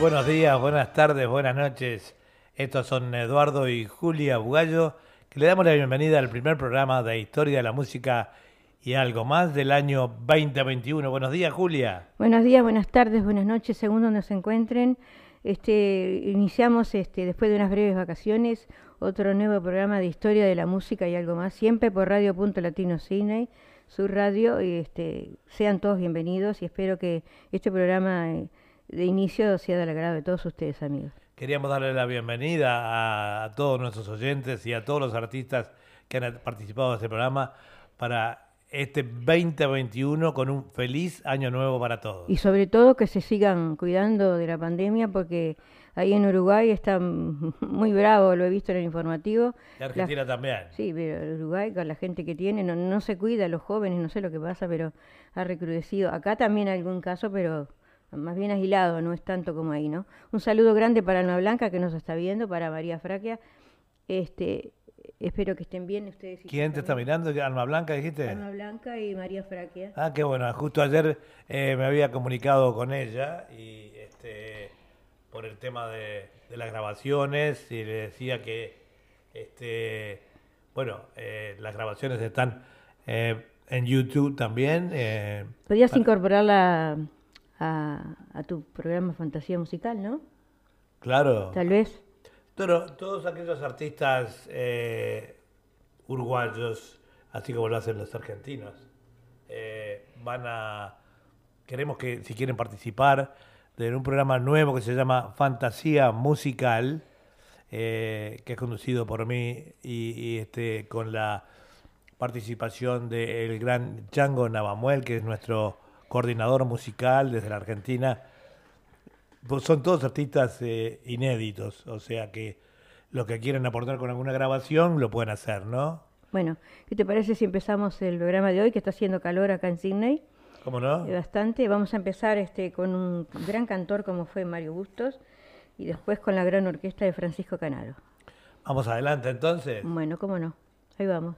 Buenos días, buenas tardes, buenas noches. Estos son Eduardo y Julia Bugallo, que le damos la bienvenida al primer programa de Historia de la Música y algo más del año 2021. Buenos días, Julia. Buenos días, buenas tardes, buenas noches, según donde encuentren. Este, iniciamos este, después de unas breves vacaciones otro nuevo programa de Historia de la Música y algo más, siempre por Radio Punto Latino Cine, su radio, y este, sean todos bienvenidos y espero que este programa eh, de inicio sea del agrado de todos ustedes, amigos. Queríamos darle la bienvenida a, todos nuestros oyentes y a todos los artistas que han participado en este programa para este 2021 con un feliz año nuevo para todos. Y sobre todo que se sigan cuidando de la pandemia porque ahí en Uruguay está muy bravo, lo he visto en el informativo. Y Argentina también. Sí, pero Uruguay con la gente que tiene no, no se cuida, los jóvenes, no sé lo que pasa, pero ha recrudecido. Acá también hay algún caso, pero más bien agilado, no es tanto como ahí, ¿no? Un saludo grande para Alma Blanca que nos está viendo, para María Fraquia. Este, espero que estén bien ustedes. ¿Quién te está mirando? ¿Alma Blanca dijiste? Alma Blanca y María Fraquia. Ah, qué bueno. Justo ayer eh, me había comunicado con ella y este, por el tema de, las grabaciones y le decía que, este, bueno, eh, las grabaciones están eh, en YouTube también. Podrías incorporarla a, tu programa Fantasía Musical, ¿no? Claro. Tal vez. Pero todos aquellos artistas eh, uruguayos, así como lo hacen los argentinos, eh, van a. Queremos que, si quieren participar, de un programa nuevo que se llama Fantasía Musical, eh, que es conducido por mí y, este, con la participación del gran Django Navamuel, que es nuestro coordinador musical desde la Argentina. Pues son todos artistas eh, inéditos, o sea que los que quieren aportar con alguna grabación lo pueden hacer, ¿no? Bueno, ¿qué te parece si empezamos el programa de hoy, que está haciendo calor acá en Sydney? ¿Cómo no? Eh, bastante. Vamos a empezar este con un gran cantor como fue Mario Bustos y después con la gran orquesta de Francisco Canaro. Vamos adelante entonces. Bueno, cómo no. Ahí vamos.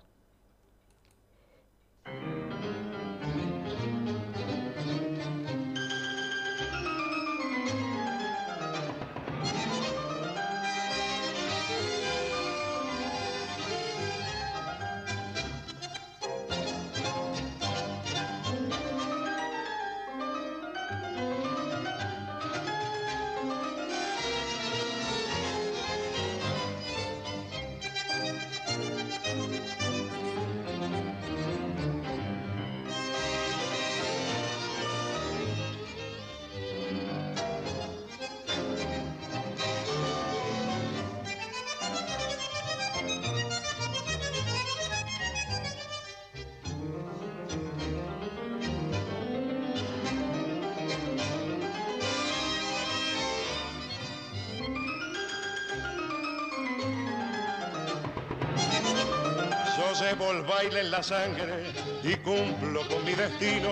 Llevo el baile en la sangre y cumplo con mi destino.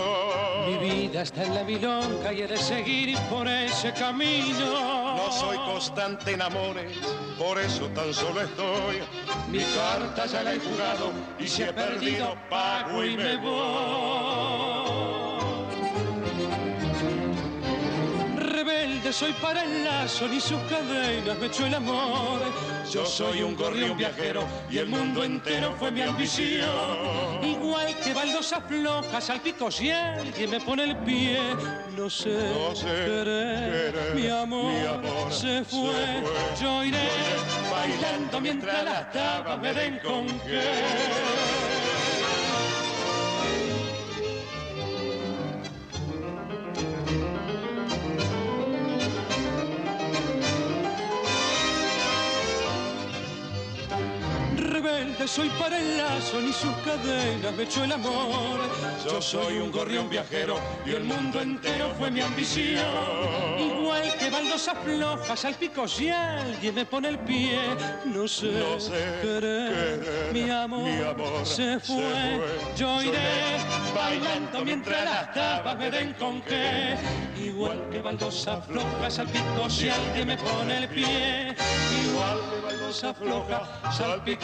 Mi vida está en la milonga y he de seguir por ese camino. No soy constante en amores, por eso tan solo estoy. Mi carta ya la he jugado y si he perdido pago y me voy. soy para el lazo, ni sus cadenas me echó el amor. Yo soy un gorrión viajero y el mundo entero fue mi ambición. Igual que baldosas flojas al pico si alguien me pone el pie, no sé, no sé mi, amor, se, fue. Yo iré bailando mientras las tabas me den con qué. Soy para el lazo, ni sus cadenas me echó el amor. Yo soy un gorrión viajero y el mundo entero fue mi ambición. Igual que baldosas flojas al pico si alguien me pone el pie, no sé, no sé mi, amor, se, fue. Yo iré bailando mientras las tapas me den con qué. Igual que baldosas flojas al pico si alguien me pone el pie. Igual que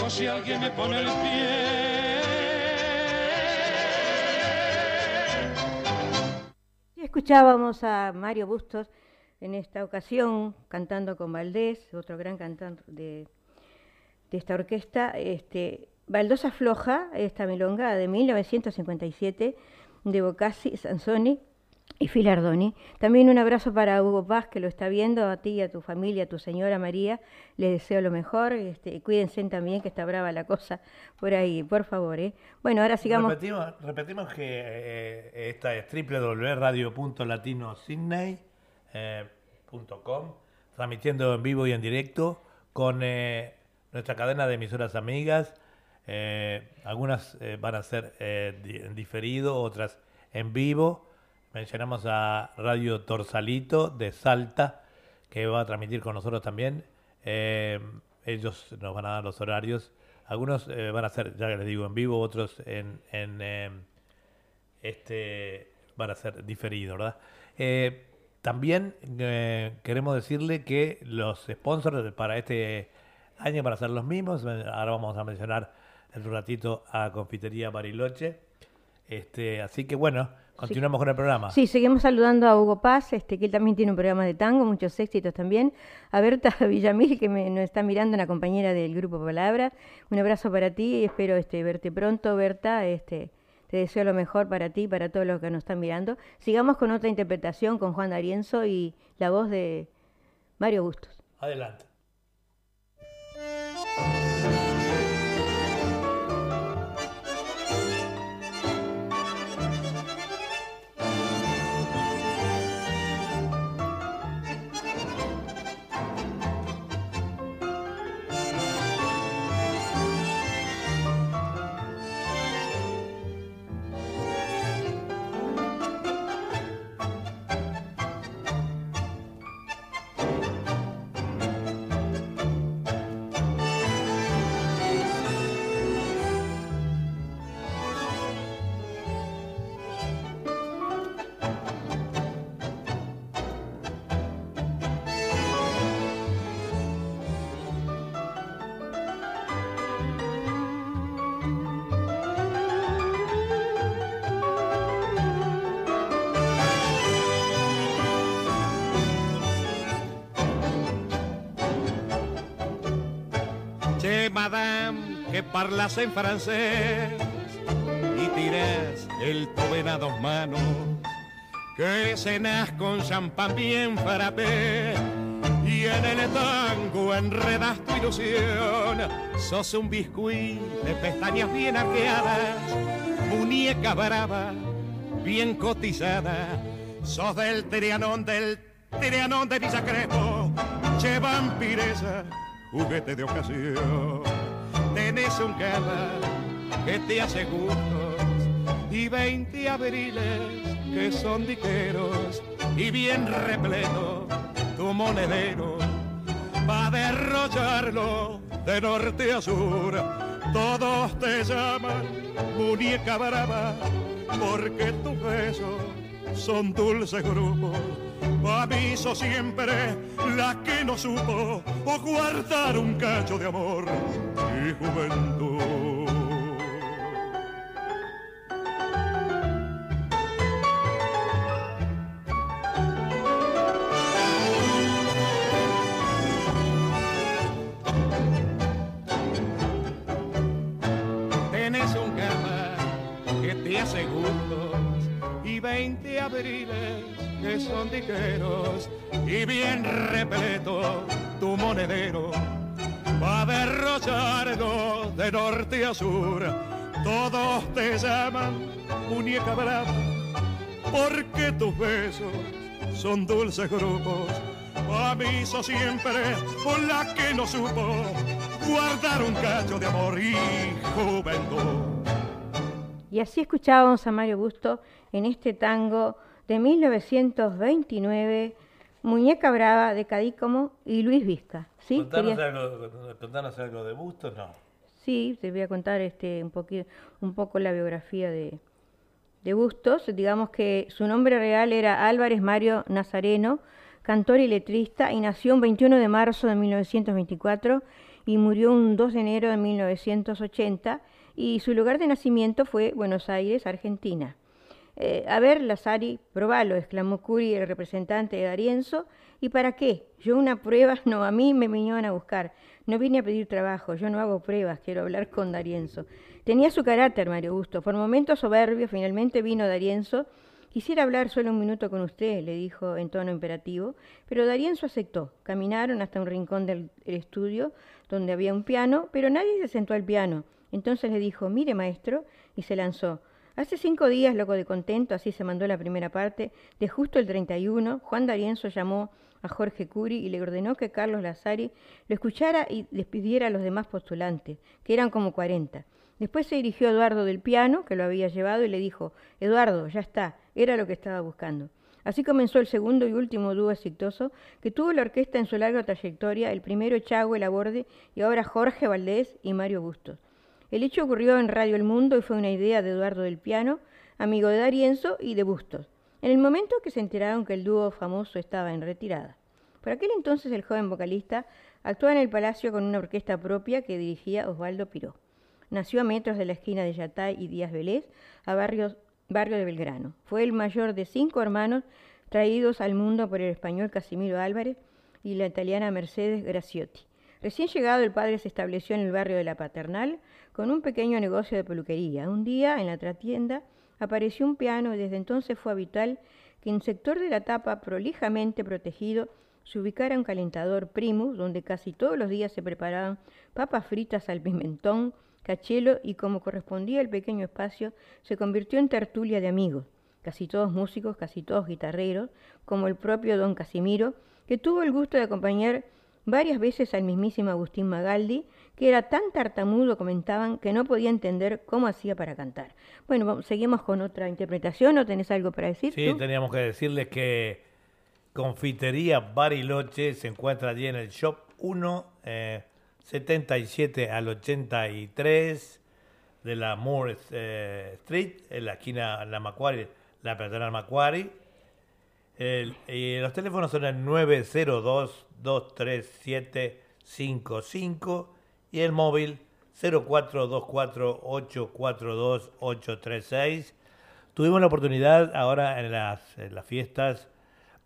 si alguien me pone el pie. Escuchábamos a Mario Bustos en esta ocasión cantando con Valdés, otro gran cantante de, de esta orquesta, este, Baldosa Floja, esta milonga de 1957 de Bocassi, Sansoni y Filardoni. También un abrazo para Hugo Paz, que lo está viendo, a ti, a tu familia, a tu señora María. Les deseo lo mejor. Este, cuídense también, que está brava la cosa por ahí, por favor. ¿eh? Bueno, ahora sigamos. Repetimos, repetimos que eh, esta es www.latinosidney.com, transmitiendo en vivo y en directo con eh, nuestra cadena de emisoras amigas. algunas van a ser en diferido, otras en vivo Mencionamos a Radio Torsalito de Salta, que va a transmitir con nosotros también. Eh, ellos nos van a dar los horarios. Algunos eh, van a ser, ya les digo, en vivo, otros en, eh, este van a ser diferidos, ¿verdad? también queremos decirle que los sponsors para este año van a ser los mismos. Ahora vamos a mencionar en un ratito a Confitería Bariloche. Este, así que bueno, Continuamos con el programa. Sí, seguimos saludando a Hugo Paz, este, que él también tiene un programa de tango, muchos éxitos también. A Berta Villamil, que me, nos está mirando, una compañera del Grupo Palabra. Un abrazo para ti y espero este, verte pronto, Berta. Este, te deseo lo mejor para ti y para todos los que nos están mirando. Sigamos con otra interpretación con Juan D'Arienzo y la voz de Mario Bustos. Adelante. Parlas en francés y tires el toben a dos manos, que cenas con champán bien frappé y en el tango enredas tu ilusión. Sos un biscuit de pestañas bien arqueadas, muñeca brava, bien cotizada. Sos del Trianón, del Trianón de Villa Crespo, che vampiresa juguete de ocasión. Tenés un cama que te hace gustos. Y 20 abriles que son diqueros y bien repleto tu monedero. Va a derrocharlo de norte a sur. Todos te llaman muñeca brava porque tus besos son dulces grupos. Aviso siempre la que no supo o guardar un cacho de amor juventud. Tienes un cama que te hace gustos y 20 abriles que son diqueros y bien repleto tu monedero va a derrocharlo de norte a sur. Todos te llaman muñeca brava porque tus besos son dulces grupos. Aviso siempre por la que no supo guardar un cacho de amor y juventud. Y así escuchábamos a Mario Busto en este tango de 1929, Muñeca Brava de Cadícomo y Luis Vizca. ¿Sí? ¿Contanos, algo, de Bustos? No. Sí, te voy a contar este, un, poquito, un poco la biografía de, de Bustos. Digamos que su nombre real era Álvarez Mario Nazareno, cantor y letrista, y nació un 21 de marzo de 1924 y murió un 2 de enero de 1980, y su lugar de nacimiento fue Buenos Aires, Argentina. Eh, a ver, Lazari, probalo, exclamó Curi, el representante de Darienzo. ¿Y para qué? Yo una prueba, no, a mí me vinieron a buscar. No vine a pedir trabajo, yo no hago pruebas, quiero hablar con Darienzo. Tenía su carácter, Mario Gusto. Por momentos soberbio, finalmente vino Darienzo. Quisiera hablar solo un minuto con usted, le dijo en tono imperativo, pero Darienzo aceptó. Caminaron hasta un rincón del estudio donde había un piano, pero nadie se sentó al piano. Entonces le dijo, mire maestro, y se lanzó. Hace cinco días, loco de contento, así se mandó la primera parte, de justo el 31, Juan D'Arienzo llamó a Jorge Curi y le ordenó que Carlos Lazari lo escuchara y despidiera a los demás postulantes, que eran como 40. Después se dirigió a Eduardo del piano, que lo había llevado, y le dijo, Eduardo, ya está, era lo que estaba buscando. Así comenzó el segundo y último dúo exitoso que tuvo la orquesta en su larga trayectoria, el primero Chagüe Laborde y ahora Jorge Valdés y Mario Bustos. El hecho ocurrió en Radio El Mundo y fue una idea de Eduardo del Piano, amigo de Darienzo y de Bustos, en el momento que se enteraron que el dúo famoso estaba en retirada. Por aquel entonces el joven vocalista actuaba en el Palacio con una orquesta propia que dirigía Osvaldo Piró. Nació a metros de la esquina de Yatay y Díaz Vélez, a barrio, barrio de Belgrano. Fue el mayor de cinco hermanos traídos al mundo por el español Casimiro Álvarez y la italiana Mercedes Graciotti. Recién llegado, el padre se estableció en el barrio de la Paternal con un pequeño negocio de peluquería. Un día, en la tratienda, apareció un piano y desde entonces fue habitual que en sector de la tapa, prolijamente protegido, se ubicara un calentador primus, donde casi todos los días se preparaban papas fritas al pimentón, cachelo y como correspondía el pequeño espacio, se convirtió en tertulia de amigos, casi todos músicos, casi todos guitarreros, como el propio don Casimiro, que tuvo el gusto de acompañar varias veces al mismísimo Agustín Magaldi, que era tan tartamudo, comentaban, que no podía entender cómo hacía para cantar. Bueno, seguimos con otra interpretación, ¿o tenés algo para decir? Sí, teníamos que decirles que Confitería Bariloche se encuentra allí en el Shop 1, 77 eh, al 83 de la Moore eh, Street, en la esquina la Macquarie, la Pedral Macquarie. y los teléfonos son el 902 23755 y el móvil 0424842836. Tuvimos la oportunidad ahora en las, fiestas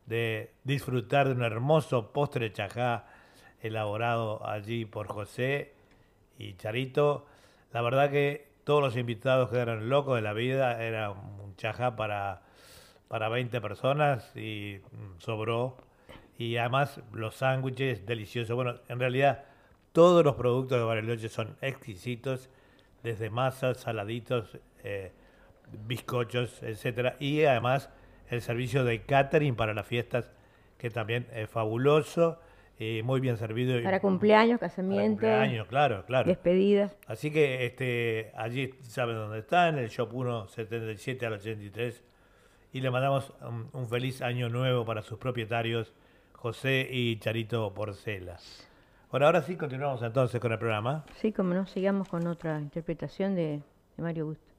de disfrutar de un hermoso postre chajá elaborado allí por José y Charito. La verdad que todos los invitados quedaron locos de la vida. Era un chajá para, para 20 personas y mm, sobró y además los sándwiches deliciosos. Bueno, en realidad todos los productos de Bariloche son exquisitos, desde masas, saladitos, eh, bizcochos, etcétera, y además el servicio de catering para las fiestas que también es fabuloso y muy bien servido. Para cumpleaños, casamientos. Cumpleaños, claro, claro. Despedidas. Así que este allí saben dónde está, en el Shop 1 77 al 83 y le mandamos un feliz año nuevo para sus propietarios José y Charito Porcela. Bueno, ahora sí continuamos entonces con el programa. Sí, como no, sigamos con otra interpretación de, de Mario Gusto.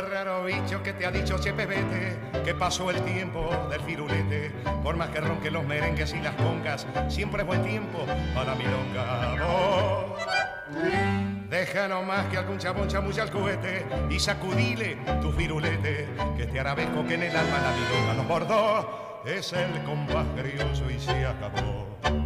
Raro bicho que te ha dicho chepe vete, que pasó el tiempo del firulete. Por más que ronque los merengues y las congas, siempre es buen tiempo para mi longa. Deja nomás que algún chabón chamulla el cohete y sacudile tu firulete, que te arabesco que en el alma la milonga nos bordó. Es el compás grioso y se acabó.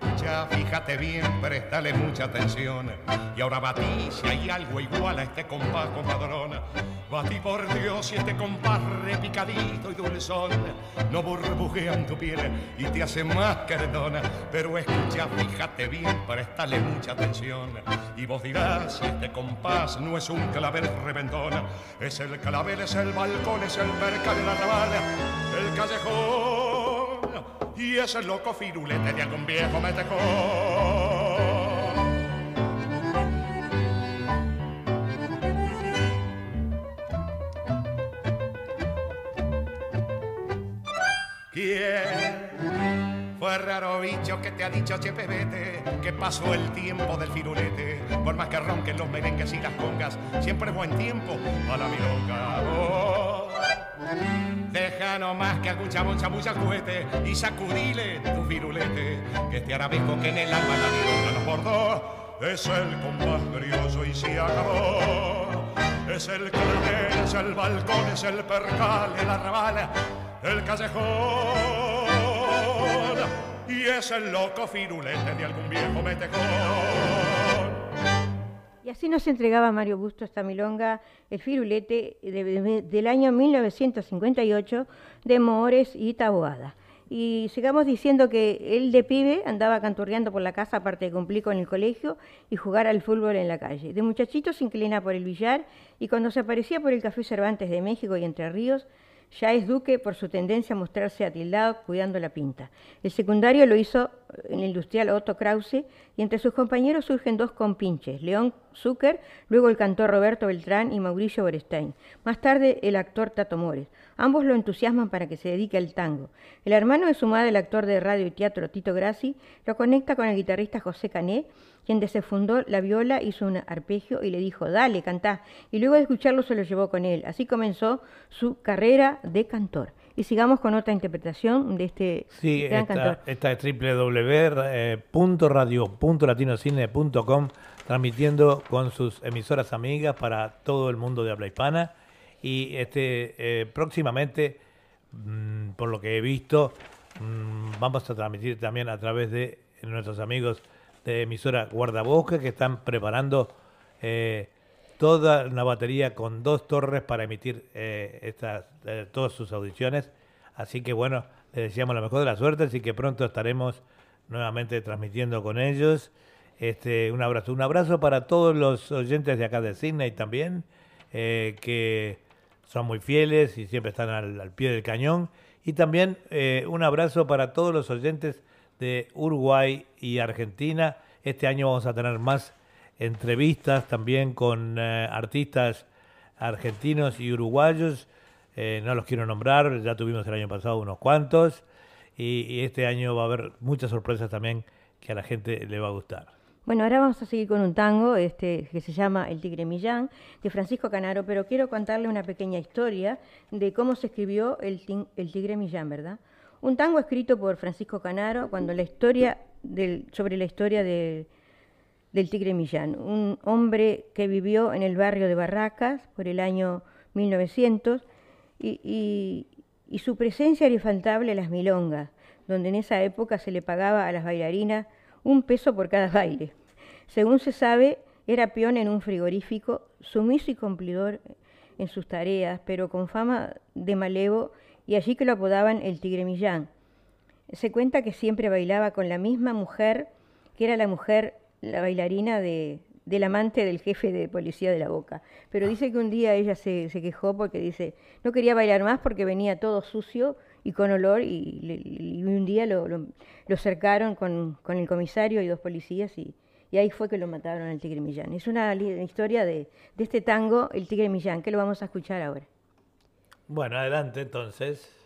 Escucha, fíjate bien, préstale mucha atención. Y ahora batí si hay algo igual a este compás, compadrona. Batí por Dios y este compás repicadito y dulzón no burbujea en tu piel y te hace más cardona. Pero escucha, fíjate bien, préstale mucha atención. Y vos dirás, si este compás no es un clavel reventón, es el clavel, es el balcón, es el percal, el arrabal, el callejón y ese loco firulete de algún viejo metejón. ¿Quién fue raro bicho que te ha dicho chepe que pasó el tiempo del firulete? Por más que ronquen los merengues y las congas, siempre es buen tiempo para la milonga. Oh, deja nomás que algún chabón chamulla y sacudile tu virulete, que este arabesco que en el alma la nos bordó es el compás brioso y se acabó. Es el clavel, es el balcón, es el percal, el arrabal, el callejón. Y es el loco firulete de algún viejo metejón. Y así nos entregaba Mario Busto esta milonga, el firulete del año 1958 de Mores y Taboada. Y sigamos diciendo que él de pibe andaba canturreando por la casa, aparte de cumplir con el colegio y jugar al fútbol en la calle. De muchachito se inclina por el billar y cuando se aparecía por el Café Cervantes de México y Entre Ríos, ya es duque por su tendencia a mostrarse atildado cuidando la pinta. El secundario lo hizo el industrial Otto Krause y entre sus compañeros surgen dos compinches, León Zucker, luego el cantor Roberto Beltrán y Mauricio Borestein. Más tarde el actor Tato Mores. Ambos lo entusiasman para que se dedique al tango. El hermano de su madre, el actor de radio y teatro Tito Grassi, lo conecta con el guitarrista José Cané, quien desfundó la viola, hizo un arpegio y le dijo, dale, cantá. Y luego de escucharlo se lo llevó con él. Así comenzó su carrera de cantor. Y sigamos con otra interpretación de este gran cantor. Esta es www.radio.latinocine.com transmitiendo con sus emisoras amigas para todo el mundo de habla hispana y este eh, próximamente, mm, por lo que he visto, mm, vamos a transmitir también a través de nuestros amigos de emisora Guardabosque que están preparando eh, toda una batería con dos torres para emitir eh, estas, todas sus audiciones. Así que bueno, les deseamos la mejor de la suerte, así que pronto estaremos nuevamente transmitiendo con ellos. Este, un abrazo, un abrazo para todos los oyentes de acá de Sydney también, que son muy fieles y siempre están al, pie del cañón. Y también eh, un abrazo para todos los oyentes de Uruguay y Argentina. Este año vamos a tener más entrevistas también con eh, artistas argentinos y uruguayos. Eh, no los quiero nombrar, ya tuvimos el año pasado unos cuantos. y este año va a haber muchas sorpresas también que a la gente le va a gustar. Bueno, ahora vamos a seguir con un tango este, que se llama El Tigre Millán, de Francisco Canaro, pero quiero contarle una pequeña historia de cómo se escribió El, Tigre Millán, ¿verdad? Un tango escrito por Francisco Canaro cuando la historia sobre la historia del Tigre Millán, un hombre que vivió en el barrio de Barracas por el año 1900 y, y su presencia era infaltable en las milongas, donde en esa época se le pagaba a las bailarinas un peso por cada baile. Según se sabe, era peón en un frigorífico, sumiso y cumplidor en sus tareas, pero con fama de malevo, y allí que lo apodaban el Tigre Millán. Se cuenta que siempre bailaba con la misma mujer, que era la mujer, la bailarina de, del amante del jefe de policía de la Boca. Pero dice que un día ella se, quejó porque dice, no quería bailar más porque venía todo sucio y con olor y, un día lo, lo, cercaron con, con, el comisario y dos policías y, y, ahí fue que lo mataron al Tigre Millán. Es una historia de, de este tango, el Tigre Millán, que lo vamos a escuchar ahora. Bueno, adelante entonces.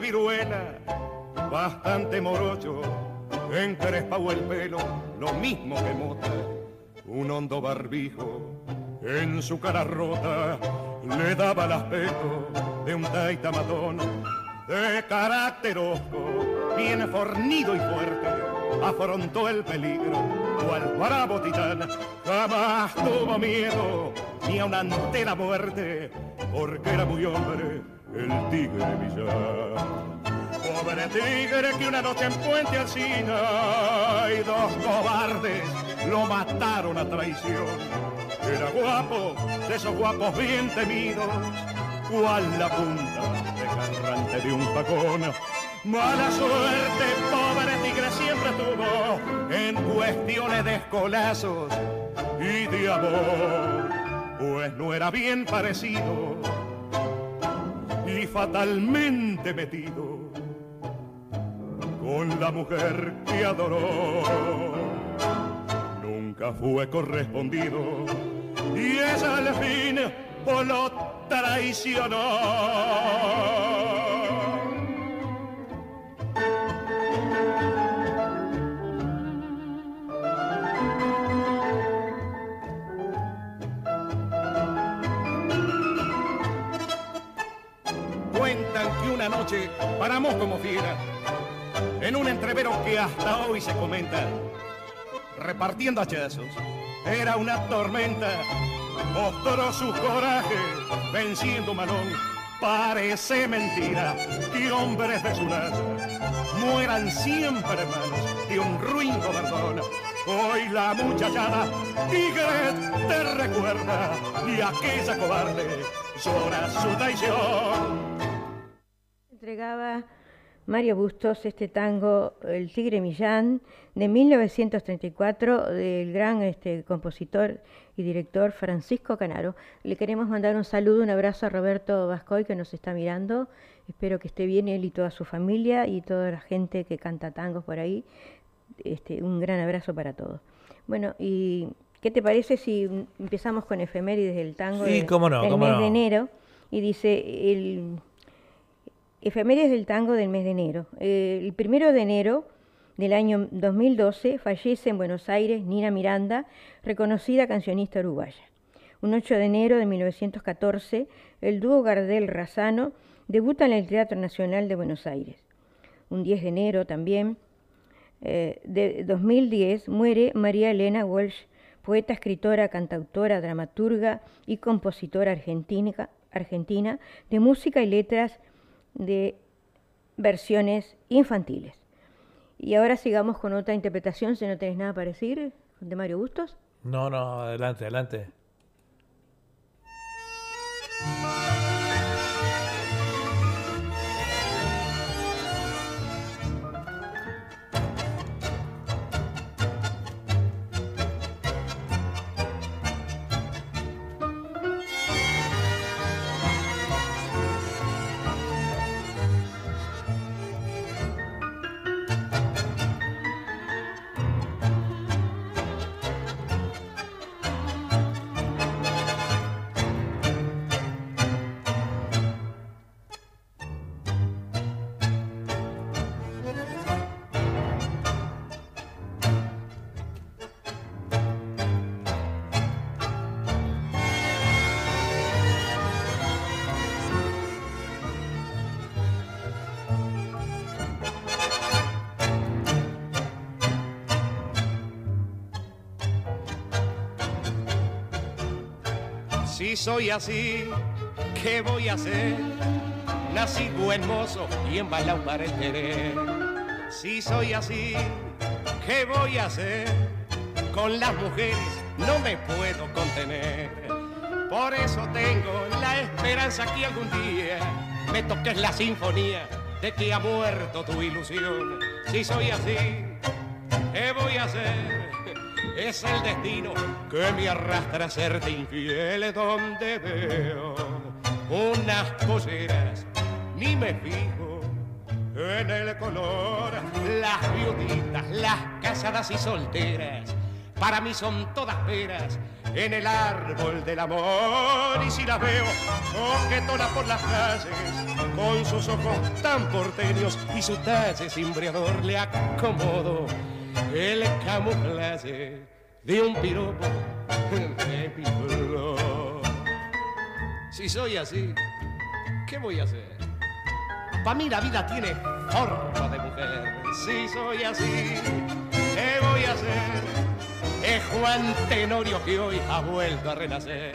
Viruela, bastante morocho, encrespado el pelo, lo mismo que mota, un hondo barbijo en su cara rota le daba el aspecto de un taita matón de carácter osco, bien fornido y fuerte, afrontó el peligro, cual bravo titán, jamás tuvo miedo ni a una antena muerte, porque era muy hombre el tigre Villar. Pobre tigre que una noche en Puente Alcina y dos cobardes lo mataron a traición. Era guapo, de esos guapos bien temidos, cual la punta de carrante de un pacón. Mala suerte, pobre tigre siempre tuvo en cuestiones de escolazos y de amor, pues no era bien parecido y fatalmente metido con la mujer que adoró. Nunca fue correspondido y es al fin por lo traicionó. Una noche paramos como fiera en un entrevero que hasta hoy se comenta, repartiendo hachazos. Era una tormenta, mostró su coraje, venciendo Malón. Parece mentira que hombres de su raza mueran siempre manos de un ruin gobernador. Hoy la muchachada tigre te recuerda y aquella cobarde llora su traición. Entregaba Mario Bustos este tango El Tigre Millán de 1934 del gran este, compositor y director Francisco Canaro. Le queremos mandar un saludo, un abrazo a Roberto Vascoy que nos está mirando. Espero que esté bien él y toda su familia y toda la gente que canta tangos por ahí. Este, un gran abrazo para todos. Bueno, y ¿qué te parece si empezamos con efemérides del tango Sí, de- cómo no, del cómo mes no. de enero? Y dice el Efemérides del tango del mes de enero. Eh, el primero de enero del año 2012 fallece en Buenos Aires Nina Miranda, reconocida cancionista uruguaya. Un 8 de enero de 1914, el dúo Gardel-Razano debuta en el Teatro Nacional de Buenos Aires. Un 10 de enero también eh, de 2010 muere María Elena Walsh, poeta, escritora, cantautora, dramaturga y compositora argentina, argentina de música y letras de versiones infantiles. Y ahora sigamos con otra interpretación, si no tenés nada para decir, de Mario Bustos. No, no, adelante, adelante. Soy así, ¿qué voy a hacer? Nací buen mozo y embalado para el. Si soy así, ¿qué voy a hacer? Con las mujeres no me puedo contener. Por eso tengo la esperanza que algún día me toques la sinfonía de que ha muerto tu ilusión. Si soy así, ¿qué voy a hacer? Es el destino que me arrastra a serte infiel donde veo unas polleras, ni me fijo en el color, las viuditas, las casadas y solteras, para mí son todas peras en el árbol del amor. Y si las veo coquetona por las calles con sus ojos tan porteños y su talle cimbreador le acomodo el camuflaje de un piropo de mi. Si soy así, ¿qué voy a hacer? Pa' mí la vida tiene forma de mujer. Si soy así, ¿qué voy a hacer? Es Juan Tenorio que hoy ha vuelto a renacer.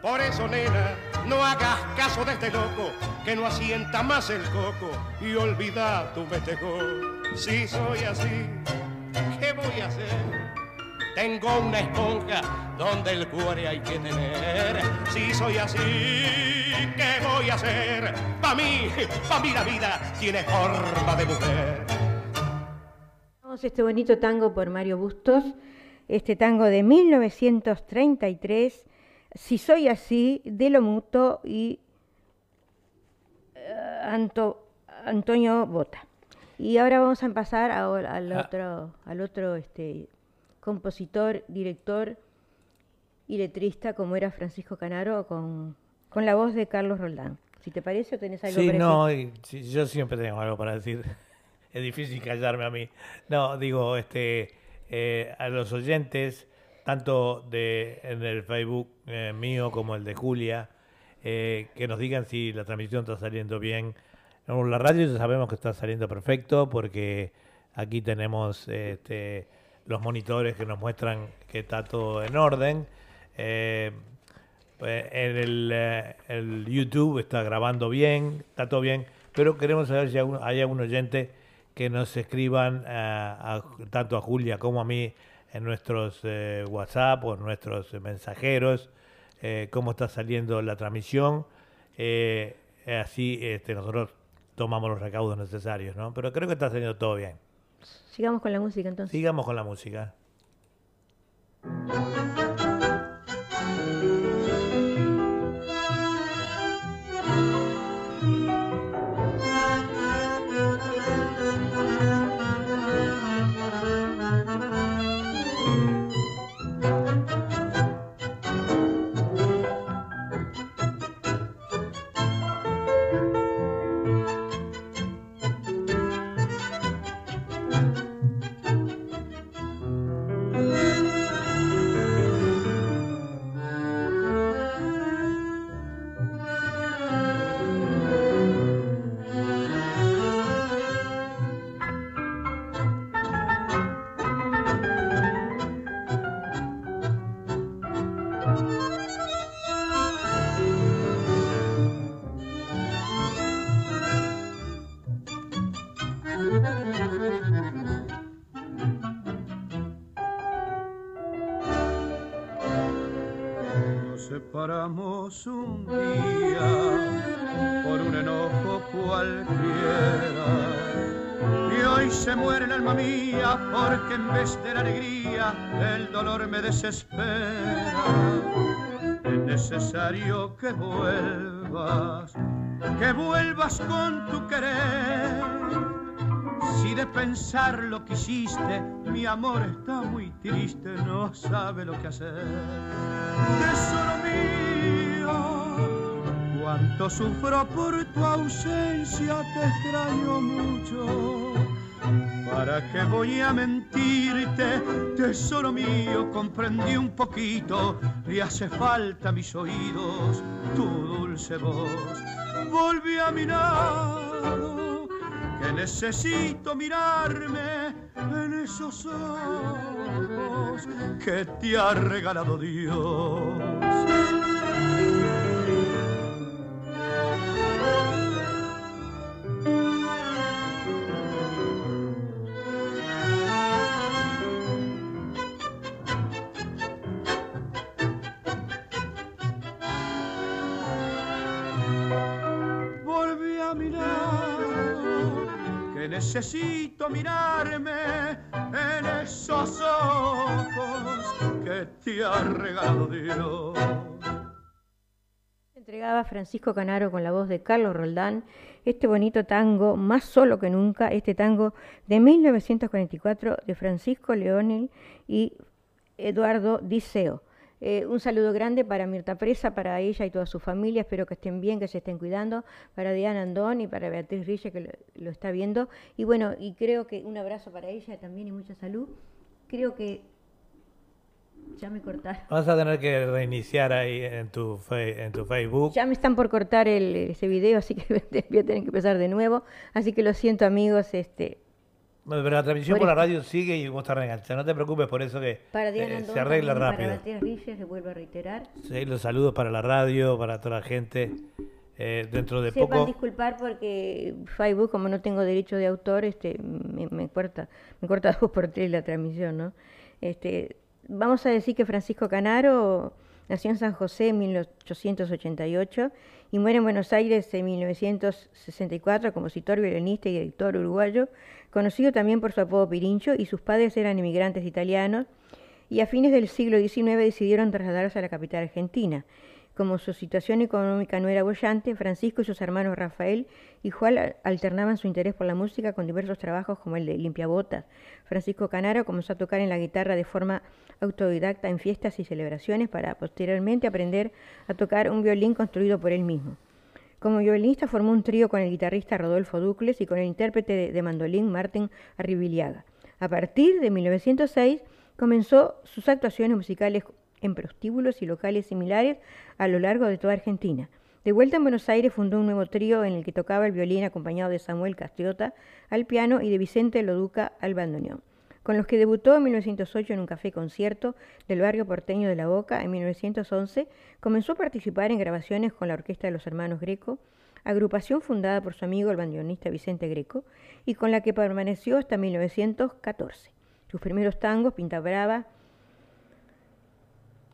Por eso, nena, no hagas caso de este loco que no asienta más el coco y olvida tu vetejo. Si soy así, ¿qué voy a hacer? Tengo una esponja donde el cuore hay que tener. Si soy así, ¿qué voy a hacer? Pa' mí, pa' mí la vida tiene forma de mujer. Este bonito tango por Mario Bustos, este tango de 1933, Si soy así, de lo muto y eh, Anto- Antonio Bota. Y ahora vamos a pasar a- al Ah. otro, al otro este, compositor, director y letrista como era Francisco Canaro con, con la voz de Carlos Roldán. Si te parece o tenés algo Sí, para no, decir? sí, yo siempre tengo algo para decir. Es difícil callarme a mí. No, digo, este, eh, a los oyentes, tanto de en el Facebook eh, mío como el de Julia, eh, que nos digan si la transmisión está saliendo bien. La radio ya sabemos que está saliendo perfecto porque aquí tenemos este, los monitores que nos muestran que está todo en orden. Eh, pues, en el, eh, el YouTube está grabando bien, está todo bien, pero queremos saber si hay algún oyente que nos escriban tanto a Julia como a mí en nuestros eh, WhatsApp o en nuestros eh, mensajeros eh, cómo está saliendo la transmisión. Eh, así este, nosotros tomamos los recaudos necesarios, ¿no? Pero creo que está saliendo todo bien. Sigamos con la música entonces. Sigamos con la música. Desespera. Es necesario que vuelvas, que vuelvas con tu querer. Si de pensar lo que hiciste, mi amor está muy triste, no sabe lo que hacer. Tesoro mío, cuánto sufro por tu ausencia, te extraño mucho. ¿Para qué voy a mentirte? Tesoro mío, comprendí un poquito y hace falta mis oídos tu dulce voz. Volví a mi lado, que necesito mirarme en esos ojos que te ha regalado Dios. Necesito mirarme en esos ojos que te ha regalado Dios. Entregaba Francisco Canaro con la voz de Carlos Roldán este bonito tango, más solo que nunca, este tango de 1944 de Francisco Leonel y Eduardo Diceo. Eh, un saludo grande para Mirta Presa, para ella y toda su familia, espero que estén bien, que se estén cuidando, para Diana Andón y para Beatriz Rille que lo, lo está viendo. Y bueno, y creo que un abrazo para ella también y mucha salud. Creo que Ya me cortaron. Vas a tener que reiniciar ahí en tu, en tu Facebook. Ya me están por cortar el, ese video, así que voy a tener que empezar de nuevo. Así que lo siento, amigos. este Pero la transmisión por, la radio sigue y vos estás reenganchado. No te preocupes por eso que eh, se arregla rápido. Para Matías Ríos, se vuelve a reiterar. Sí, los saludos para la radio, para toda la gente. Eh, dentro de Sepan poco. disculpar porque Facebook, como no tengo derecho de autor, este, me, me corta, me corta dos por tres la transmisión, ¿no? Este, vamos a decir que Francisco Canaro nació en San José en 1888 y muere en Buenos Aires en 1964, compositor, violinista y director uruguayo, conocido también por su apodo Pirincho, y sus padres eran inmigrantes italianos, y a fines del siglo XIX decidieron trasladarse a la capital argentina. Como su situación económica no era bollante, Francisco y sus hermanos Rafael y Juan alternaban su interés por la música con diversos trabajos como el de limpiabotas. Francisco Canaro comenzó a tocar en la guitarra de forma autodidacta en fiestas y celebraciones para posteriormente aprender a tocar un violín construido por él mismo. Como violinista formó un trío con el guitarrista Rodolfo Ducles y con el intérprete de mandolín Martín Arribiliaga. A partir de 1906 comenzó sus actuaciones musicales en prostíbulos y locales similares a lo largo de toda Argentina. De vuelta en Buenos Aires fundó un nuevo trío en el que tocaba el violín acompañado de Samuel Castriota al piano y de Vicente Loduca al bandoneón, con los que debutó en 1908 en un café concierto del barrio porteño de La Boca. En 1911 comenzó a participar en grabaciones con la Orquesta de los Hermanos Greco, agrupación fundada por su amigo el bandoneonista Vicente Greco y con la que permaneció hasta 1914. Sus primeros tangos, Pinta Brava,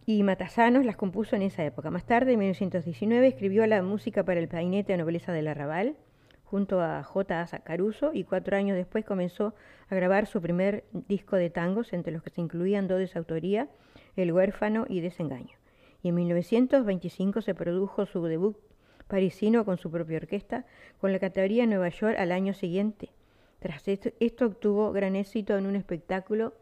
y Matasanos las compuso en esa época. Más tarde, en 1919, escribió la música para el painete de nobleza del Arrabal junto a J. A. Caruso y cuatro años después comenzó a grabar su primer disco de tangos, entre los que se incluían dos de su autoría, El huérfano y Desengaño. Y en 1925 se produjo su debut parisino con su propia orquesta, con la categoría Nueva York al año siguiente. Tras esto, esto obtuvo gran éxito en un espectáculo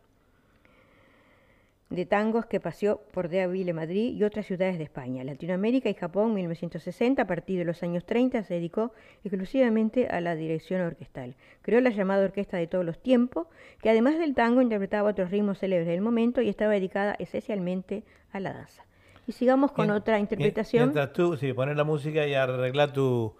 de tangos que paseó por Deauville, Madrid y otras ciudades de España. Latinoamérica y Japón, 1960, a partir de los años 30, se dedicó exclusivamente a la dirección orquestal. Creó la llamada Orquesta de todos los tiempos, que además del tango interpretaba otros ritmos célebres del momento y estaba dedicada esencialmente a la danza. Y sigamos con otra interpretación. Mientras tú, sí, pones la música y arregla tu,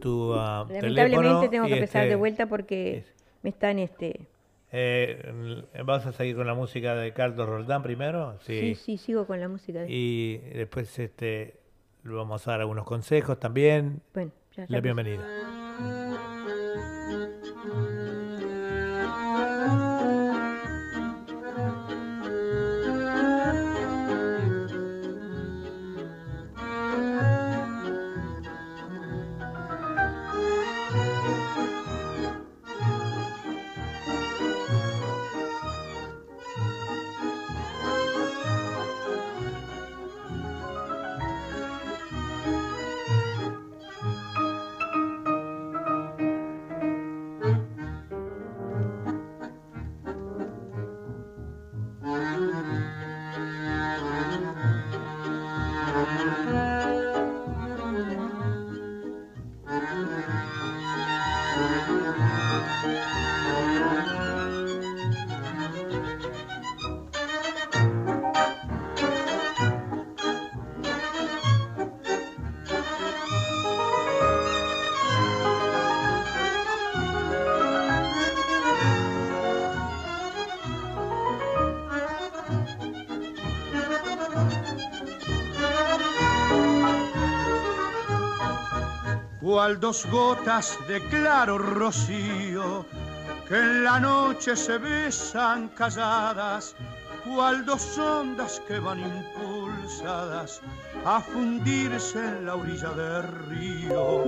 tu uh, Lamentablemente tengo que empezar de este, vuelta porque me están... este eh, ¿Vas a seguir con la música de Carlos Roldán primero? Sí, sí, sigo con la música. De... Y después este, le vamos a dar algunos consejos también. Bueno, ya, La bienvenida. Dos gotas de claro rocío que en la noche se besan calladas, cual dos ondas que van impulsadas a fundirse en la orilla del río,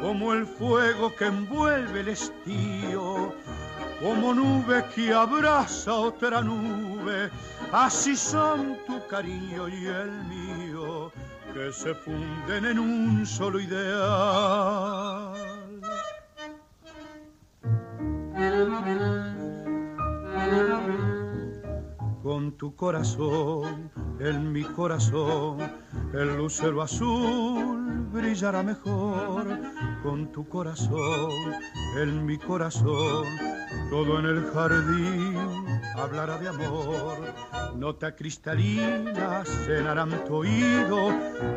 como el fuego que envuelve el estío, como nube que abraza otra nube, así son tu cariño y el mío que se funden en un solo ideal. Con tu corazón, en mi corazón, el lucero azul brillará mejor. Con tu corazón, en mi corazón, todo en el jardín hablará de amor. Nota cristalina cenarán tu oído,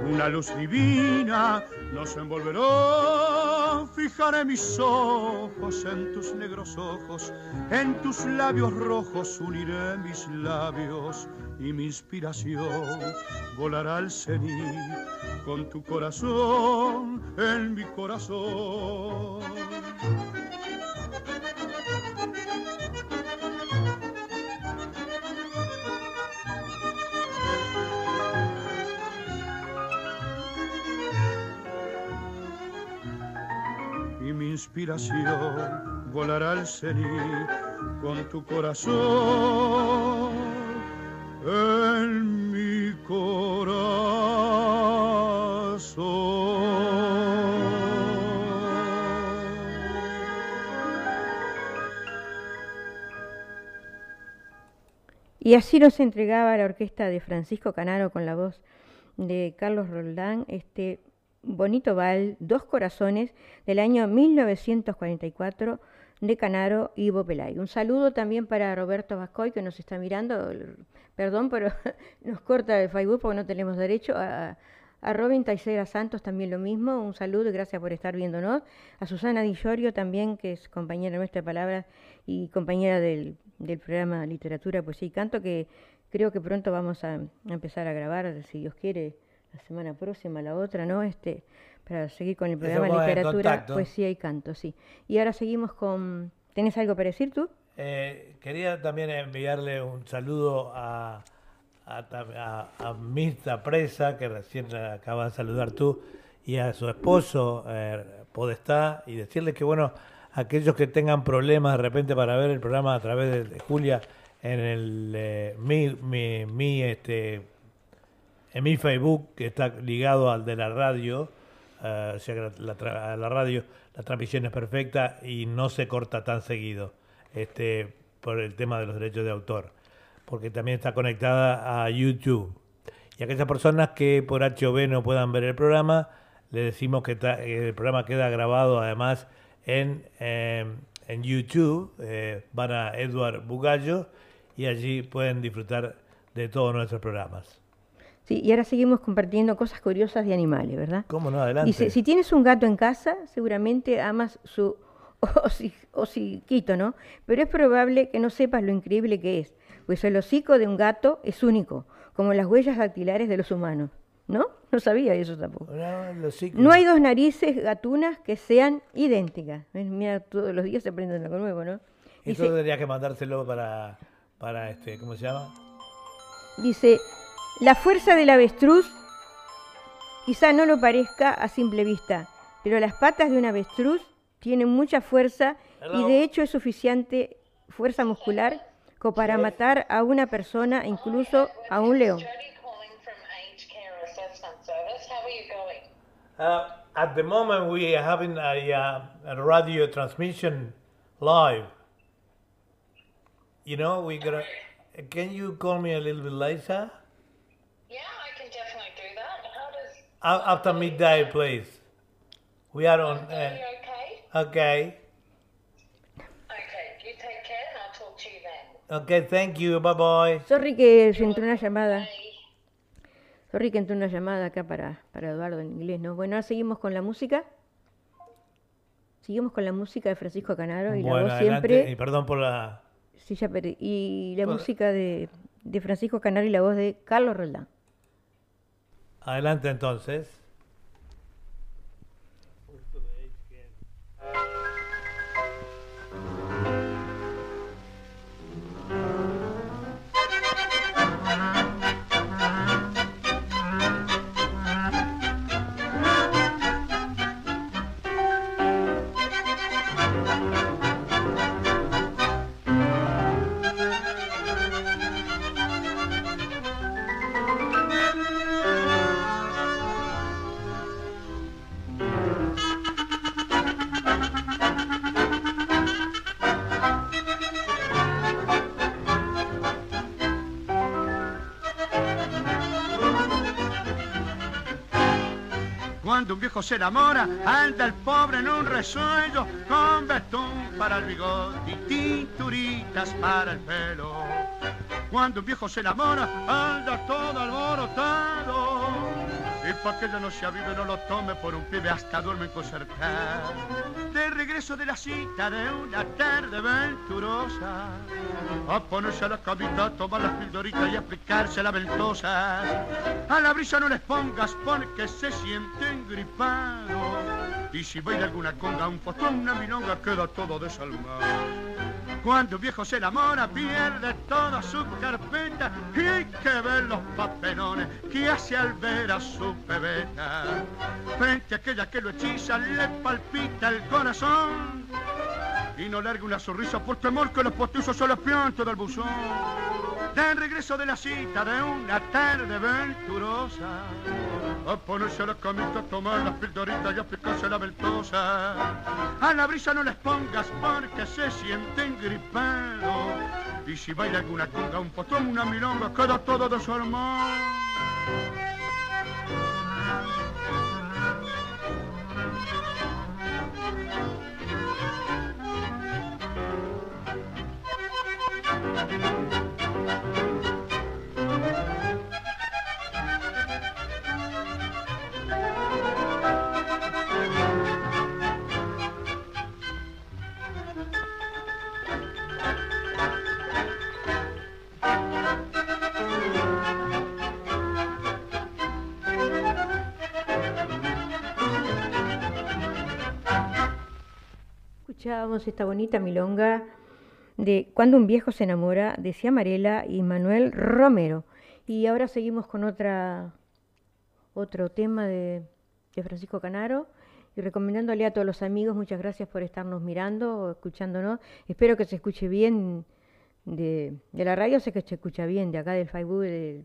una luz divina nos envolverá. Fijaré mis ojos en tus negros ojos, en tus labios rojos uniré mis labios y mi inspiración volará al cenit con tu corazón en mi corazón. Inspiración volará al cenit con tu corazón en mi Y así nos entregaba la orquesta de Francisco Canaro con la voz de Carlos Roldán este bonito bal Dos Corazones del año 1944 de Canaro y Ivo Pelay. Un saludo también para Roberto Vascoy que nos está mirando, perdón, pero nos corta el Facebook porque no tenemos derecho. A, a Robin Taisera Santos también lo mismo, un saludo y gracias por estar viéndonos. A Susana Di Llorio también, que es compañera nuestra de palabras y compañera del, del programa Literatura, Poesía y Canto, que creo que pronto vamos a empezar a grabar, si Dios quiere, la semana próxima, la otra, ¿no? Este, para seguir con el programa Literatura. Poesía y Canto, sí. Y ahora seguimos con... ¿Tenés algo para decir tú? Eh, quería también enviarle un saludo a, a, a, a Mirta Presa, que recién acabas de saludar tú, y a su esposo, eh, Podestá, y decirle que, bueno, aquellos que tengan problemas de repente para ver el programa a través de, de Julia en el eh, mi, mi, mi, este, en mi Facebook, que está ligado al de la radio, eh, o sea la, tra- la radio, la transmisión es perfecta y no se corta tan seguido este, por el tema de los derechos de autor, porque también está conectada a YouTube. Y aquellas personas que por HOV no puedan ver el programa, le decimos que el programa queda grabado además en, eh, en YouTube. eh, van a Edward Bugallo y allí pueden disfrutar de todos nuestros programas. Sí, y ahora seguimos compartiendo cosas curiosas de animales, ¿verdad? ¿Cómo no? Adelante. Dice, si tienes un gato en casa, seguramente amas su hociquito, ¿no? Pero es probable que no sepas lo increíble que es, pues el hocico de un gato es único, como las huellas dactilares de los humanos, ¿no? No sabía eso tampoco. No. No hay dos narices gatunas que sean idénticas. Mira, todos los días se aprende algo nuevo, ¿no? Eso Dice, tendría que mandárselo para, para este, ¿cómo se llama? Dice, la fuerza del avestruz quizá no lo parezca a simple vista, pero las patas de un avestruz tienen mucha fuerza y de hecho es suficiente fuerza muscular como para matar a una persona, incluso a un león. Uh, at the moment, we are having a, uh, a radio transmission live. You know, we gonna. Can you call me a little bit later? Yeah, I can definitely do that. How does? A- After midday, please. We are on. Are Uh, you okay? okay. Okay. You take care, and I'll talk to you then. Okay. Thank you. Bye bye. Sorry que se entró una llamada. Sorry que entró una llamada acá para, para Eduardo en inglés, ¿no? Bueno, ahora seguimos con la música. Seguimos con la música de Francisco Canaro y la Bueno, voz adelante. siempre Y perdón por la. Sí, ya perdí. Y la Bueno. música de, de Francisco Canaro y la voz de Carlos Roldán. Adelante entonces. Un viejo se enamora, anda el pobre en un resuello, con betún para el bigote y tinturitas para el pelo. Cuando un viejo se enamora, anda todo alborotado. Y para que ella no se avive, no lo tome por un pibe, hasta duerme concertar. De regreso de la cita de una tarde venturosa, a ponerse a la camita, tomar las pildoritas y aplicarse la ventosa. A la brisa no les pongas porque se sienten gripados. Y si baila alguna conga, un fotón, una milonga, queda todo desalmado. Cuando un viejo se enamora pierde toda su carpeta y que ver los papelones que hace al ver a su pebeta. Frente a aquella que lo hechiza le palpita el corazón y no larga una sonrisa por temor que los postizos se les piante del buzón. De regreso de la cita de una tarde venturosa, a ponerse la camita, a tomar las pildoritas y a picarse la ventosa. A la brisa no les pongas porque se sienten gripados. Y si baila alguna conga, un potón, una milonga, queda todo desarmado. Escuchábamos esta bonita milonga de Cuando un viejo se enamora, de Ciamarela y Manuel Romero. Y ahora seguimos con otra, otro tema de, de Francisco Canaro y recomendándole a todos los amigos, muchas gracias por estarnos mirando o escuchándonos. Espero que se escuche bien de, de la radio, sé que se escucha bien, de acá del Facebook, de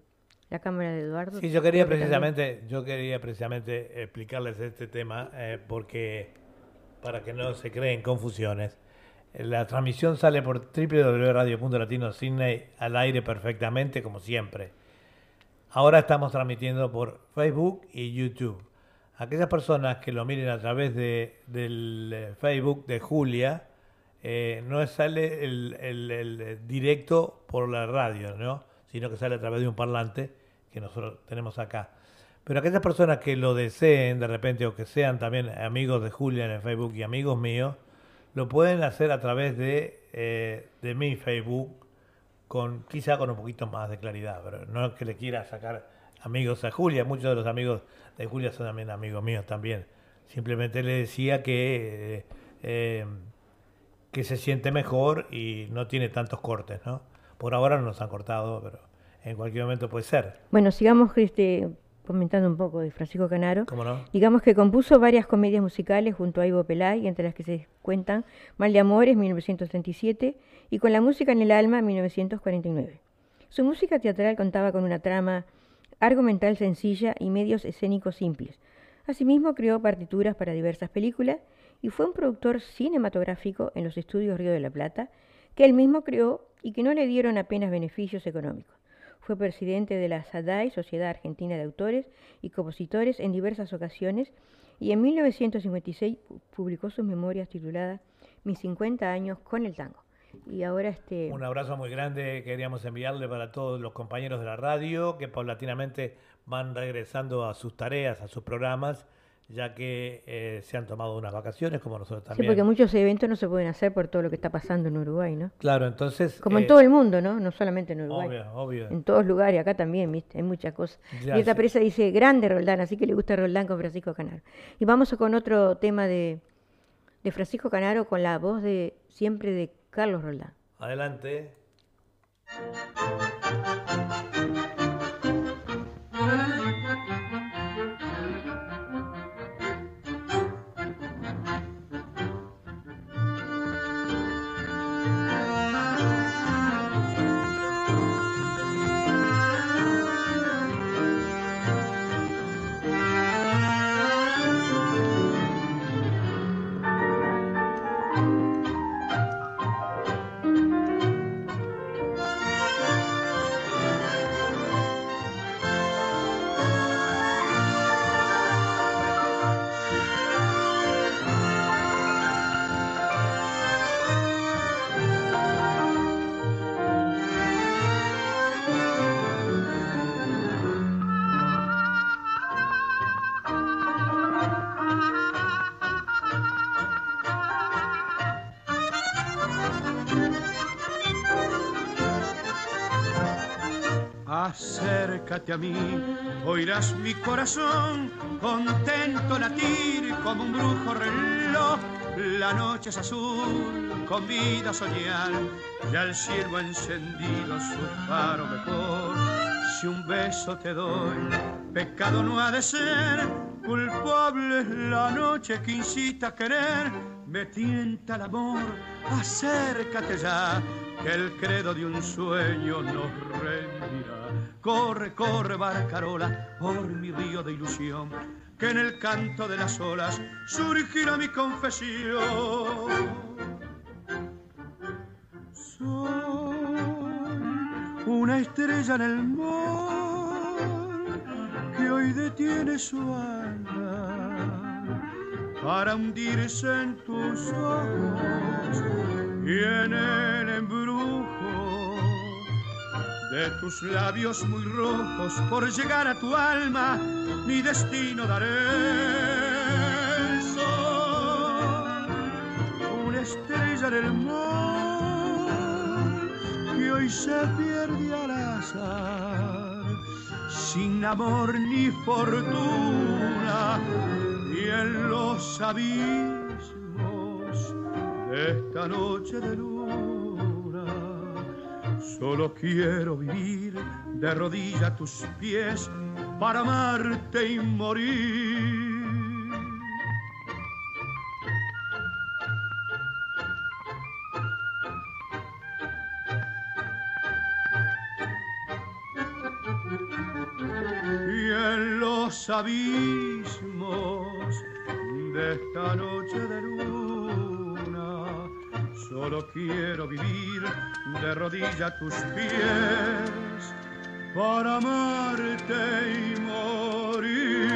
la cámara de Eduardo. Sí, yo quería precisamente, yo quería precisamente explicarles este tema eh, porque para que no se creen confusiones. La transmisión sale por www.radio.latino Sydney al aire perfectamente, como siempre. Ahora estamos transmitiendo por Facebook y YouTube. Aquellas personas que lo miren a través de, del eh, Facebook de Julia, eh, no sale el, el- el directo por la radio, ¿no? sino que sale a través de un parlante que nosotros tenemos acá. Pero aquellas personas que lo deseen de repente o que sean también amigos de Julia en el Facebook y amigos míos, lo pueden hacer a través de, eh, de mi Facebook, con quizá con un poquito más de claridad, pero no es que le quiera sacar amigos a Julia, muchos de los amigos de Julia son también amigos míos también. Simplemente le decía que, eh, eh, que se siente mejor y no tiene tantos cortes, ¿no? Por ahora no nos han cortado, pero en cualquier momento puede ser, Bueno, sigamos este, comentando un poco de Francisco Canaro. ¿cómo no? Digamos que compuso varias comedias musicales junto a Ivo Pelay, entre las que se cuentan Mal de Amores, 1937, y Con la música en el alma, 1949. Su música teatral contaba con una trama argumental sencilla y medios escénicos simples. Asimismo, creó partituras para diversas películas y fue un productor cinematográfico en los estudios Río de la Plata, que él mismo creó y que no le dieron apenas beneficios económicos. Fue presidente de la SADAI, Sociedad Argentina de Autores y Compositores, en diversas ocasiones y en 1956 pu- publicó sus memorias tituladas Mis 50 años con el tango. Y ahora este Un abrazo muy grande queríamos enviarle para todos los compañeros de la radio que paulatinamente van regresando a sus tareas, a sus programas, ya que eh, se han tomado unas vacaciones como nosotros sí, también. porque muchos eventos no se pueden hacer por todo lo que está pasando en Uruguay, ¿no? Claro, entonces... Como en eh, todo el mundo, ¿no? No solamente en Uruguay. Obvio, obvio. En todos lugares, acá también, ¿viste? Hay muchas cosas. Ya, y esta sí. presa dice, grande Roldán, así que le gusta Roldán con Francisco Canaro. Y vamos con otro tema de, de Francisco Canaro con la voz de siempre de Carlos Roldán. Adelante. A mí, oirás mi corazón contento latir como un brujo reloj. La noche es azul, con vida soñar, y al cielo encendido su faro mejor. Si un beso te doy, pecado no ha de ser, culpable es la noche que incita a querer, me tienta el amor, acércate ya, que el credo de un sueño nos rendirá. Corre, corre, barcarola, por mi río de ilusión, que en el canto de las olas surgirá mi confesión. Soy una estrella en el mar que hoy detiene su alma para hundirse en tus ojos y en el de tus labios muy rojos por llegar a tu alma mi destino daré sol una estrella en el mar que hoy se pierde al azar sin amor ni fortuna y en los abismos de esta noche de luna. Solo quiero vivir de rodilla a tus pies para amarte y morir. Y en los abismos de esta noche de luna, solo quiero vivir de rodilla a tus pies para amarte y morir.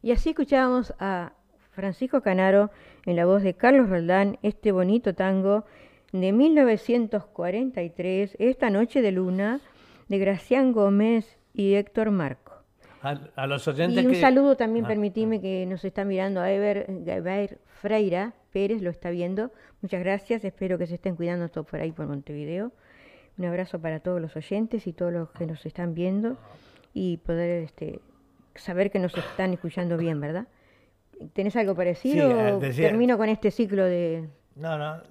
Y así escuchábamos a Francisco Canaro en la voz de Carlos Roldán este bonito tango de 1943, Esta Noche de Luna, de Gracián Gómez y Héctor Marco. A, a los oyentes Y un que- saludo también, Ah, permitime que nos está mirando a Ever, Ever Freira Pérez, lo está viendo. Muchas gracias, espero que se estén cuidando todos por ahí por Montevideo. Un abrazo para todos los oyentes y todos los que nos están viendo y poder este, saber que nos están escuchando bien, ¿verdad? ¿Tenés algo parecido? Sí, eh, decía- Termino con este ciclo de... No, no,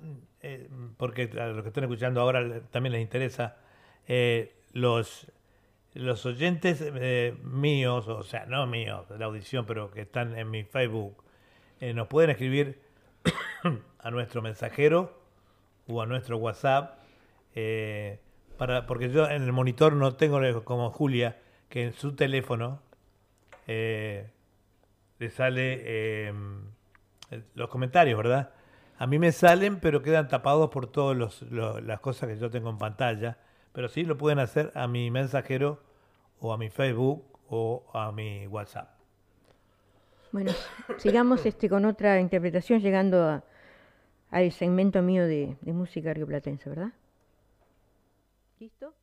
eh, porque a los que están escuchando ahora también les interesa. eh, los, los oyentes eh, míos, o sea, no míos, de la audición, pero que están en mi Facebook, eh, nos pueden escribir a nuestro mensajero o a nuestro WhatsApp, eh, para, porque yo en el monitor no tengo como Julia, que en su teléfono eh, le sale eh, los comentarios, ¿verdad? A mí me salen, pero quedan tapados por todas las cosas que yo tengo en pantalla. Pero sí lo pueden hacer a mi mensajero o a mi Facebook o a mi WhatsApp. Bueno, sigamos este, con otra interpretación llegando a- al segmento mío de, de música rioplatense, ¿verdad? ¿Listo?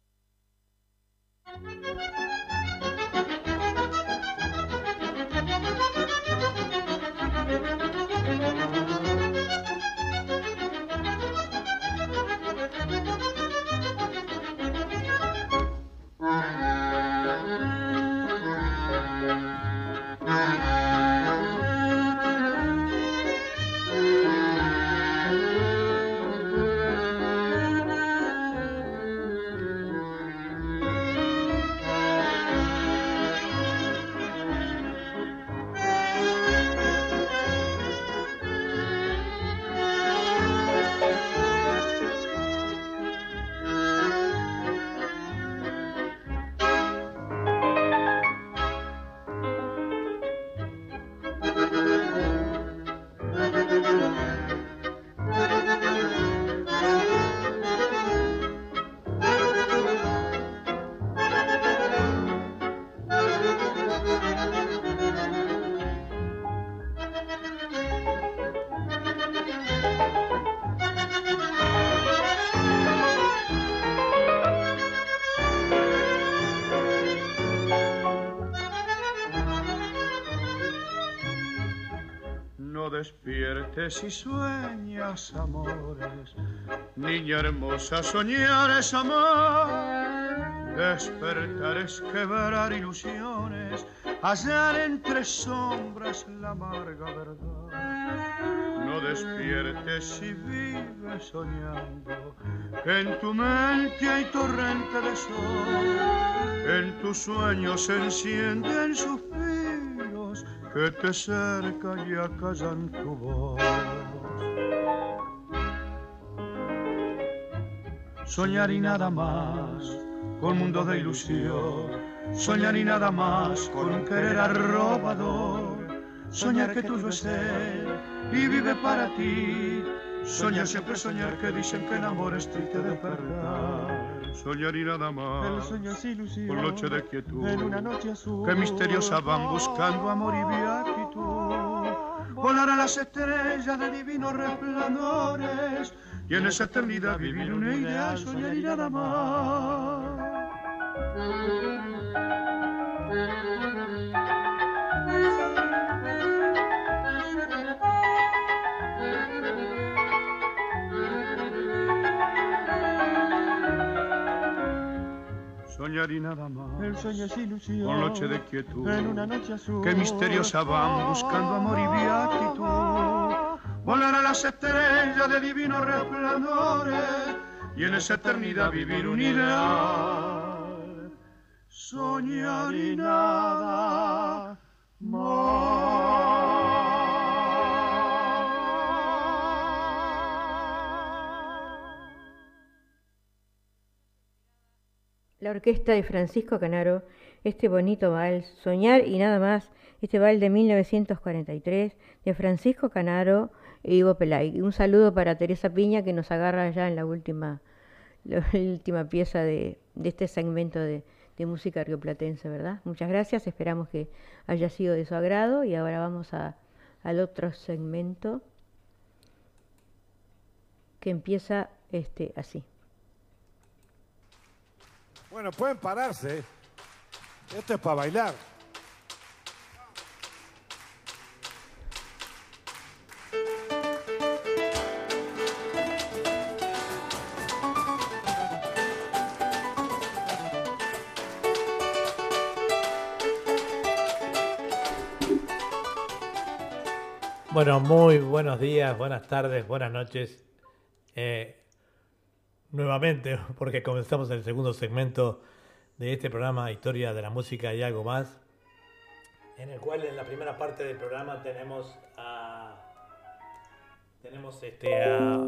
Despiertes y sueñas amores, niña hermosa, soñar es amar. Despertar es quebrar ilusiones, hallar entre sombras la amarga verdad. No despiertes y vives soñando, en tu mente hay torrente de sol, en tus sueños se encienden suspiros que te cerca y acallan tu voz. Soñar y nada más, con mundo de ilusión. Soñar y nada más, con un querer arrobador. Soñar que tú es él y vive para ti. Soñar siempre soñar que dicen que el amor es triste de verdad. Soñar y nada más. El sueño es ilusión. Por noche de quietud. En una noche azul. Que misteriosa van buscando amor y beatitud. Volar a las estrellas de divinos resplandores. Y en esa eternidad vivir una idea, soñar y nada más. Soñar y nada más. El sueño es ilusión. Noche de quietud. En una noche azul. Que misteriosa van buscando amor y beatitud. Volar a las estrellas de divinos resplandores y en esa eternidad vivir un ideal. Soñar y nada más. La orquesta de Francisco Canaro, este bonito vals, Soñar y nada más, este vals de 1943, de Francisco Canaro e Ivo Pelay. Un saludo para Teresa Piña que nos agarra ya en la última, la última pieza de, de este segmento de, de, música rioplatense, ¿verdad? Muchas gracias, esperamos que haya sido de su agrado y ahora vamos a, al otro segmento que empieza este así. Bueno, pueden pararse. Esto es para bailar. Bueno, muy buenos días, buenas tardes, buenas noches. Eh, nuevamente, porque comenzamos el segundo segmento de este programa Historia de la Música y algo más, en el cual en la primera parte del programa tenemos a tenemos este a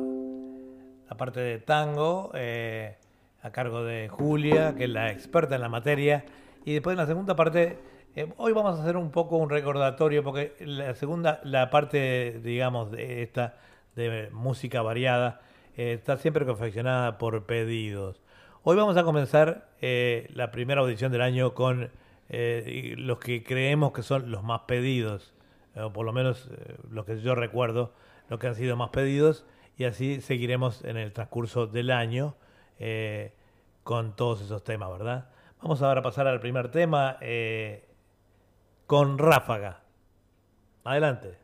la parte de tango eh, a cargo de Julia, que es la experta en la materia, y después en la segunda parte eh, hoy vamos a hacer un poco un recordatorio porque la segunda la parte digamos de esta de música variada eh, está siempre confeccionada por pedidos. Hoy vamos a comenzar eh, la primera audición del año con eh, los que creemos que son los más pedidos, o por lo menos los que yo recuerdo, los que han sido más pedidos, y así seguiremos en el transcurso del año con todos esos temas, ¿verdad? Vamos ahora a pasar al primer tema con Ráfaga. Adelante.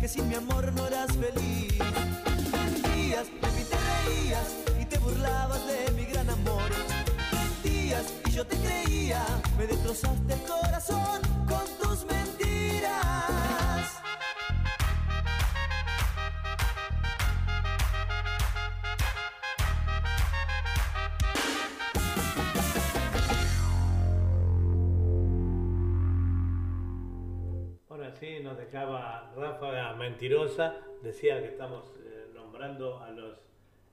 que sin mi amor no eras feliz. Mentías, de mí te reías y te burlabas de mi gran amor. Mentías y yo te creía, me destrozaste el corazón con tus mentiras. Bueno, así nos dejaba Mentirosa. Decía que estamos eh, nombrando a los,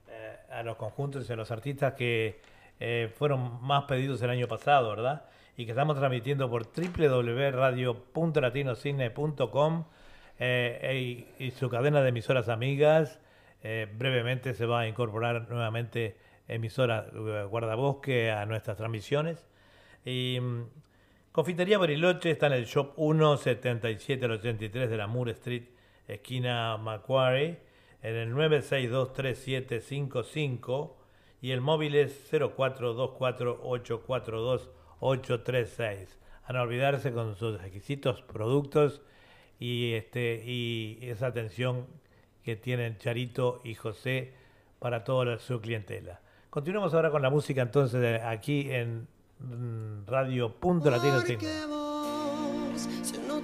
eh, a los conjuntos y a los artistas que eh, fueron más pedidos el año pasado, ¿verdad? Y que estamos transmitiendo por www.radio.latinocine.com y, y su cadena de emisoras amigas. Brevemente se va a incorporar nuevamente emisora Guardabosque a nuestras transmisiones. Y mm, Confitería Bariloche está en el Shop 1 77 al 83 de la Moore Street, esquina Macquarie, en el 9623755 y el móvil es 0424842836. A no olvidarse con sus exquisitos productos y este y esa atención que tienen Charito y José para toda su clientela. Continuamos ahora con la música entonces aquí en Radio Punto Latino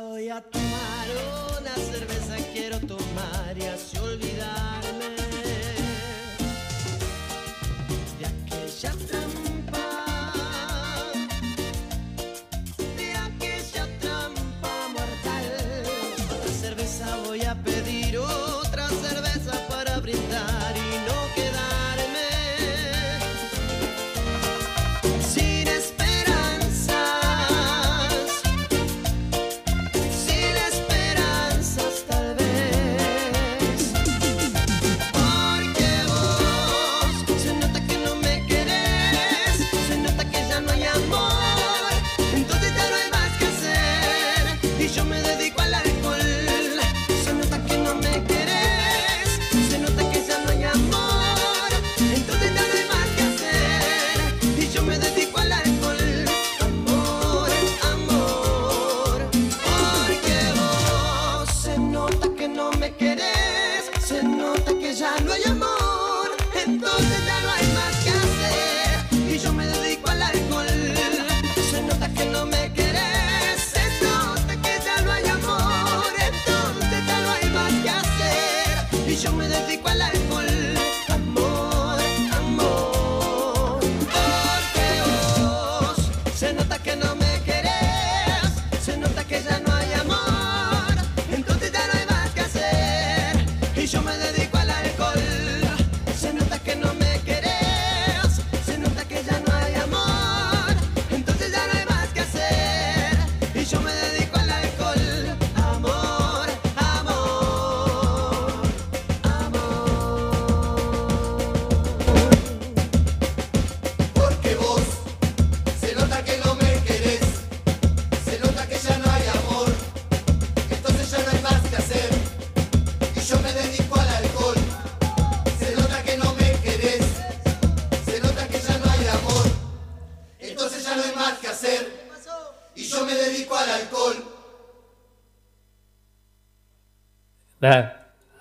voy a tomar, una cerveza quiero tomar y así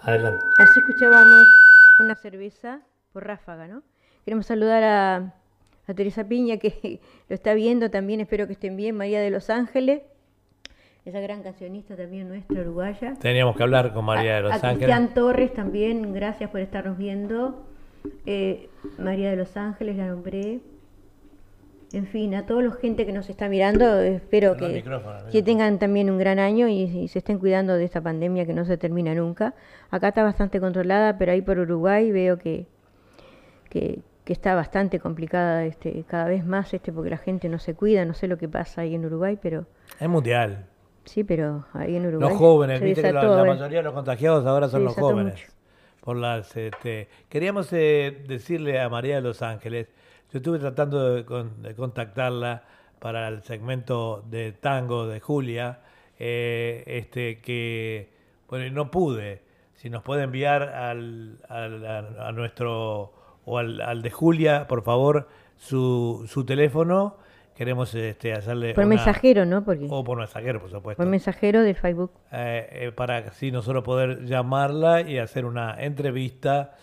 adelante. Así escuchábamos una cerveza por ráfaga, ¿no? Queremos saludar a, a Teresa Piña, que lo está viendo también, espero que estén bien, María de Los Ángeles, esa gran cancionista también nuestra, uruguaya. Teníamos que hablar con María de A- Los a Ángeles. Cristian Torres también, gracias por estarnos viendo. Eh, María de Los Ángeles, la nombré. En fin, a toda la gente que nos está mirando, espero que, que tengan también un gran año y, y se estén cuidando de esta pandemia que no se termina nunca. Acá está bastante controlada, pero ahí por Uruguay veo que, que, que está bastante complicada este, cada vez más este porque la gente no se cuida, no sé lo que pasa ahí en Uruguay, pero Es mundial. sí, pero ahí en Uruguay. Los jóvenes, viste que la, ver. mayoría de los contagiados ahora son los jóvenes. mucho. Por las, este, queríamos eh, decirle a María de Los Ángeles, yo estuve tratando de, con- de contactarla para el segmento de tango de Julia, eh, este, que, bueno, y no pude. Si nos puede enviar al, al- a, a nuestro, o al, al de Julia, por favor, su, su teléfono, queremos este, hacerle Por una- mensajero, ¿no? Porque O por mensajero, por supuesto por mensajero del Facebook. eh, eh, para así nosotros poder llamarla y hacer una entrevista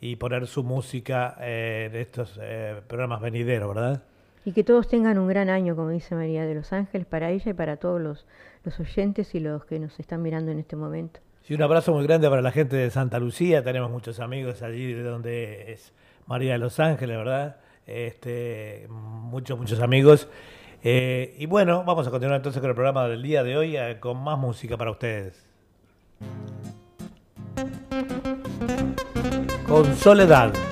y poner su música eh, de estos eh, programas venideros, ¿verdad? Y que todos tengan un gran año, como dice María de los Ángeles, para ella y para todos los, los oyentes y los que nos están mirando en este momento. Y un abrazo muy grande para la gente de Santa Lucía, tenemos muchos amigos allí de donde es María de los Ángeles, ¿verdad? Este, muchos, muchos amigos. Eh, y bueno, vamos a continuar entonces con el programa del día de hoy eh, con más música para ustedes. Con Soledad.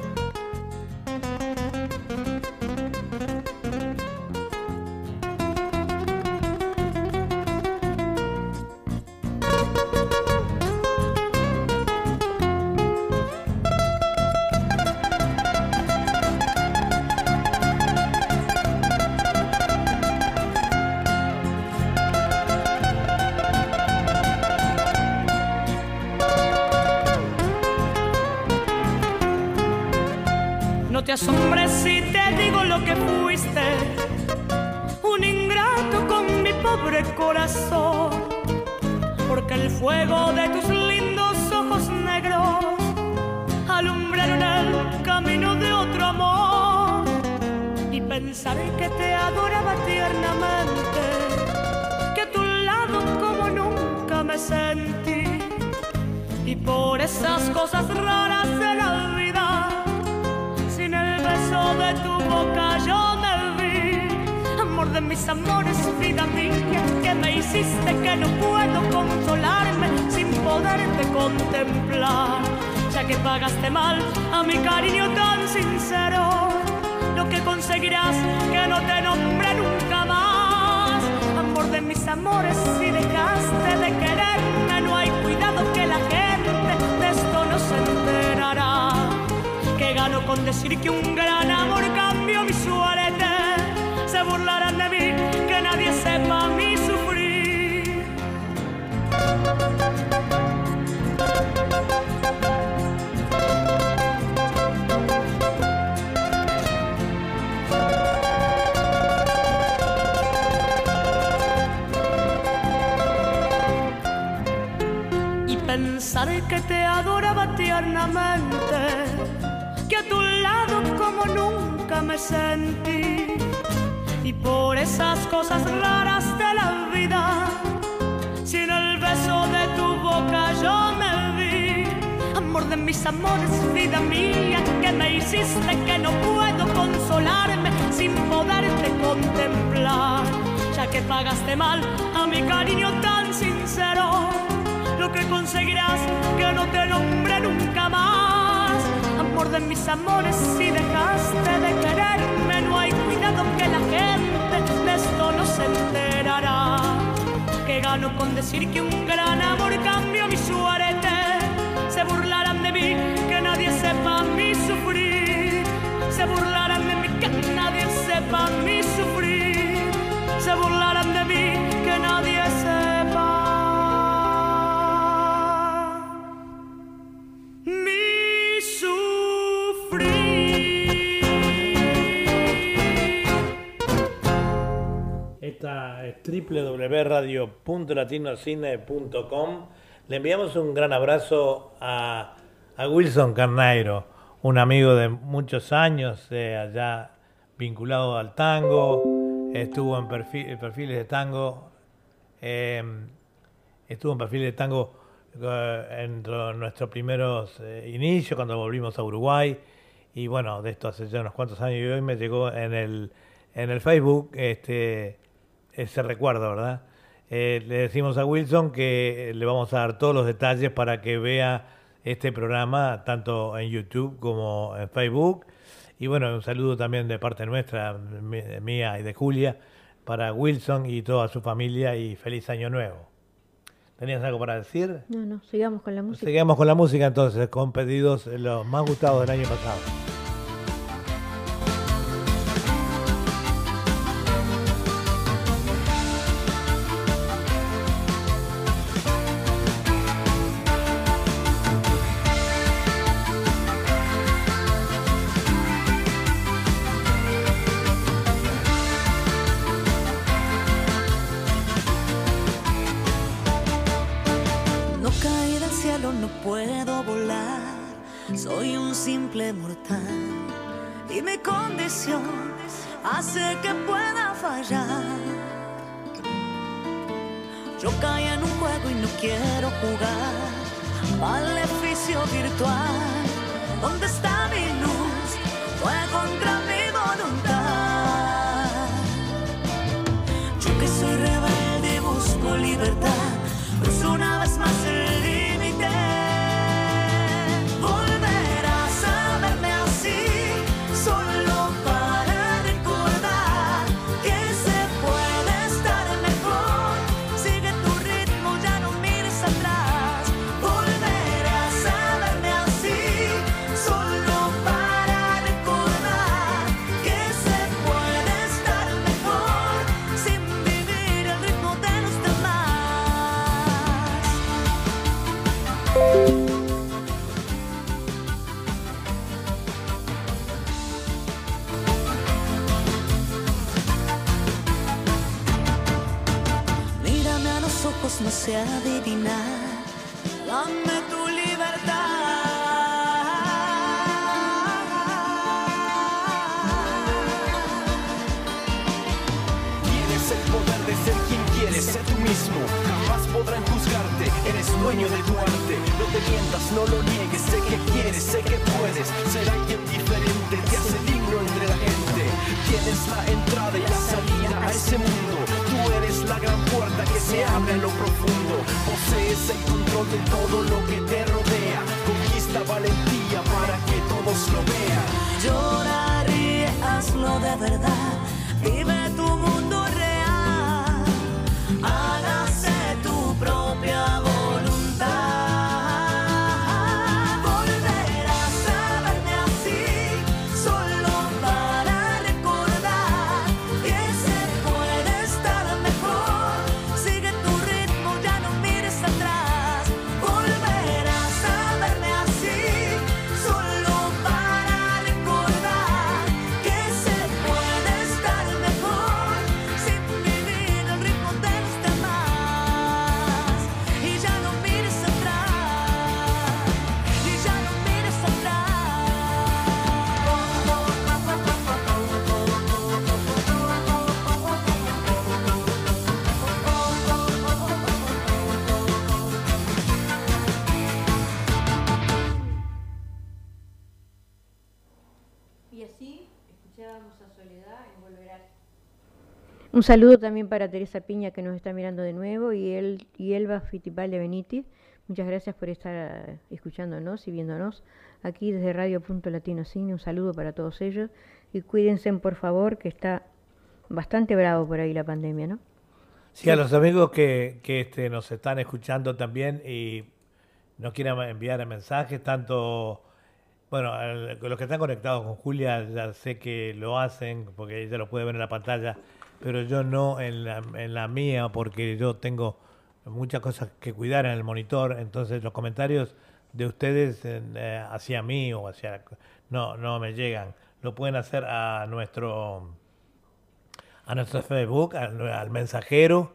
Pensar que te adoraba tiernamente que a tu lado como nunca me sentí. Y por esas cosas raras de la vida, sin el beso de tu boca yo me vi. Amor de mis amores, vida mía, que me hiciste que no puedo consolarme sin poderte contemplar, ya que pagaste mal a mi cariño tan sincero. Conseguirás que no te nombre nunca más. Amor de mis amores, si dejaste de quererme, no hay cuidado que la gente de esto no se enterará. Que gano con decir que un gran amor cambió mi suerte. Se burlarán de mí, que nadie sepa mi sufrir. Se burlarán de mí, que nadie sepa mi sufrir. Se burlarán de Esta. Le enviamos un gran abrazo a, Wilson Carneiro, un amigo de muchos años, eh, allá vinculado al tango, estuvo en perfi- perfiles de tango, eh, estuvo en perfiles de tango eh, en nuestros primeros eh, inicios, cuando volvimos a Uruguay, y bueno, de esto hace ya unos cuantos años, y hoy me llegó en el, en el Facebook este, ese recuerdo, ¿verdad? Eh, le decimos a Wilson que le vamos a dar todos los detalles para que vea este programa tanto en YouTube como en Facebook. Y bueno, un saludo también de parte nuestra, mía y de Julia, para Wilson y toda su familia y feliz año nuevo. ¿Tenías algo para decir? No, no, sigamos con la música. Seguimos con la música entonces, con pedidos eh, los más gustados del año pasado. Un saludo también para Teresa Piña que nos está mirando de nuevo y, él, y Elba Fittipaldi Benítez. Muchas gracias por estar eh, escuchándonos y viéndonos aquí desde Radio Punto Latino Cine. Un saludo para todos ellos y cuídense por favor que está bastante bravo por ahí la pandemia, ¿no? Sí, a los amigos que, que este, nos están escuchando también y nos quieran enviar mensajes, tanto, bueno, los que están conectados con Julia ya sé que lo hacen porque ella lo puede ver en la pantalla, pero yo no en la, en la mía porque yo tengo muchas cosas que cuidar en el monitor, entonces los comentarios de ustedes en, eh, hacia mí o hacia... No, no me llegan. Lo pueden hacer a nuestro a nuestro Facebook, al, mensajero,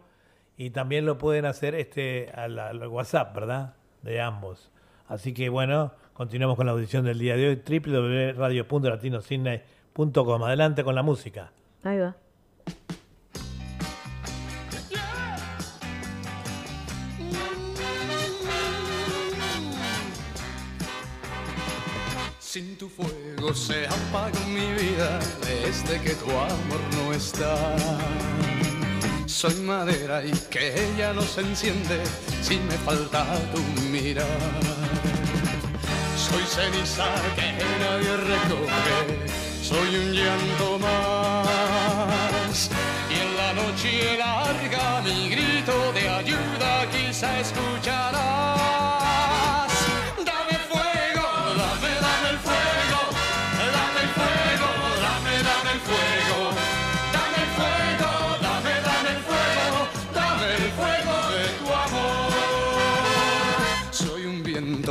y también lo pueden hacer este al, WhatsApp, ¿verdad? De ambos. Así que bueno, continuamos con la audición del día de hoy, www.radio.latinocine.com. Adelante con la música. Ahí va. Sin tu fuego se apaga mi vida desde que tu amor no está. Soy madera y que ella no se enciende si me falta tu mirar. Soy ceniza que nadie recoge, soy un llanto más. Y en la noche larga mi grito de ayuda quizá escucharás.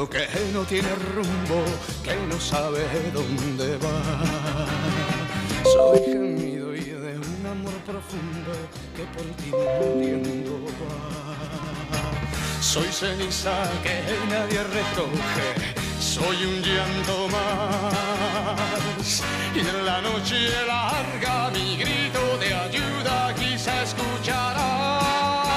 Que no tiene rumbo, que no sabe dónde va. Soy gemido y de un amor profundo que por ti muriendo va. Soy ceniza que nadie recoge, soy un llanto más. Y en la noche larga mi grito de ayuda quizá escucharás.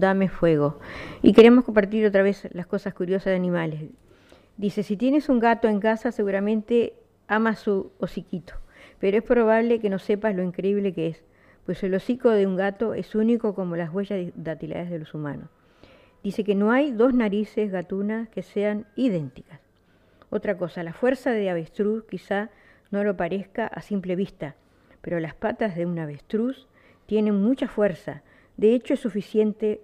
Dame Fuego. Y queremos compartir otra vez las cosas curiosas de animales. Dice, si tienes un gato en casa, seguramente amas su hociquito, pero es probable que no sepas lo increíble que es, pues el hocico de un gato es único como las huellas dactilares de los humanos. Dice que no hay dos narices gatunas que sean idénticas. Otra cosa, la fuerza de avestruz quizá no lo parezca a simple vista, pero las patas de un avestruz tienen mucha fuerza. De hecho, es suficiente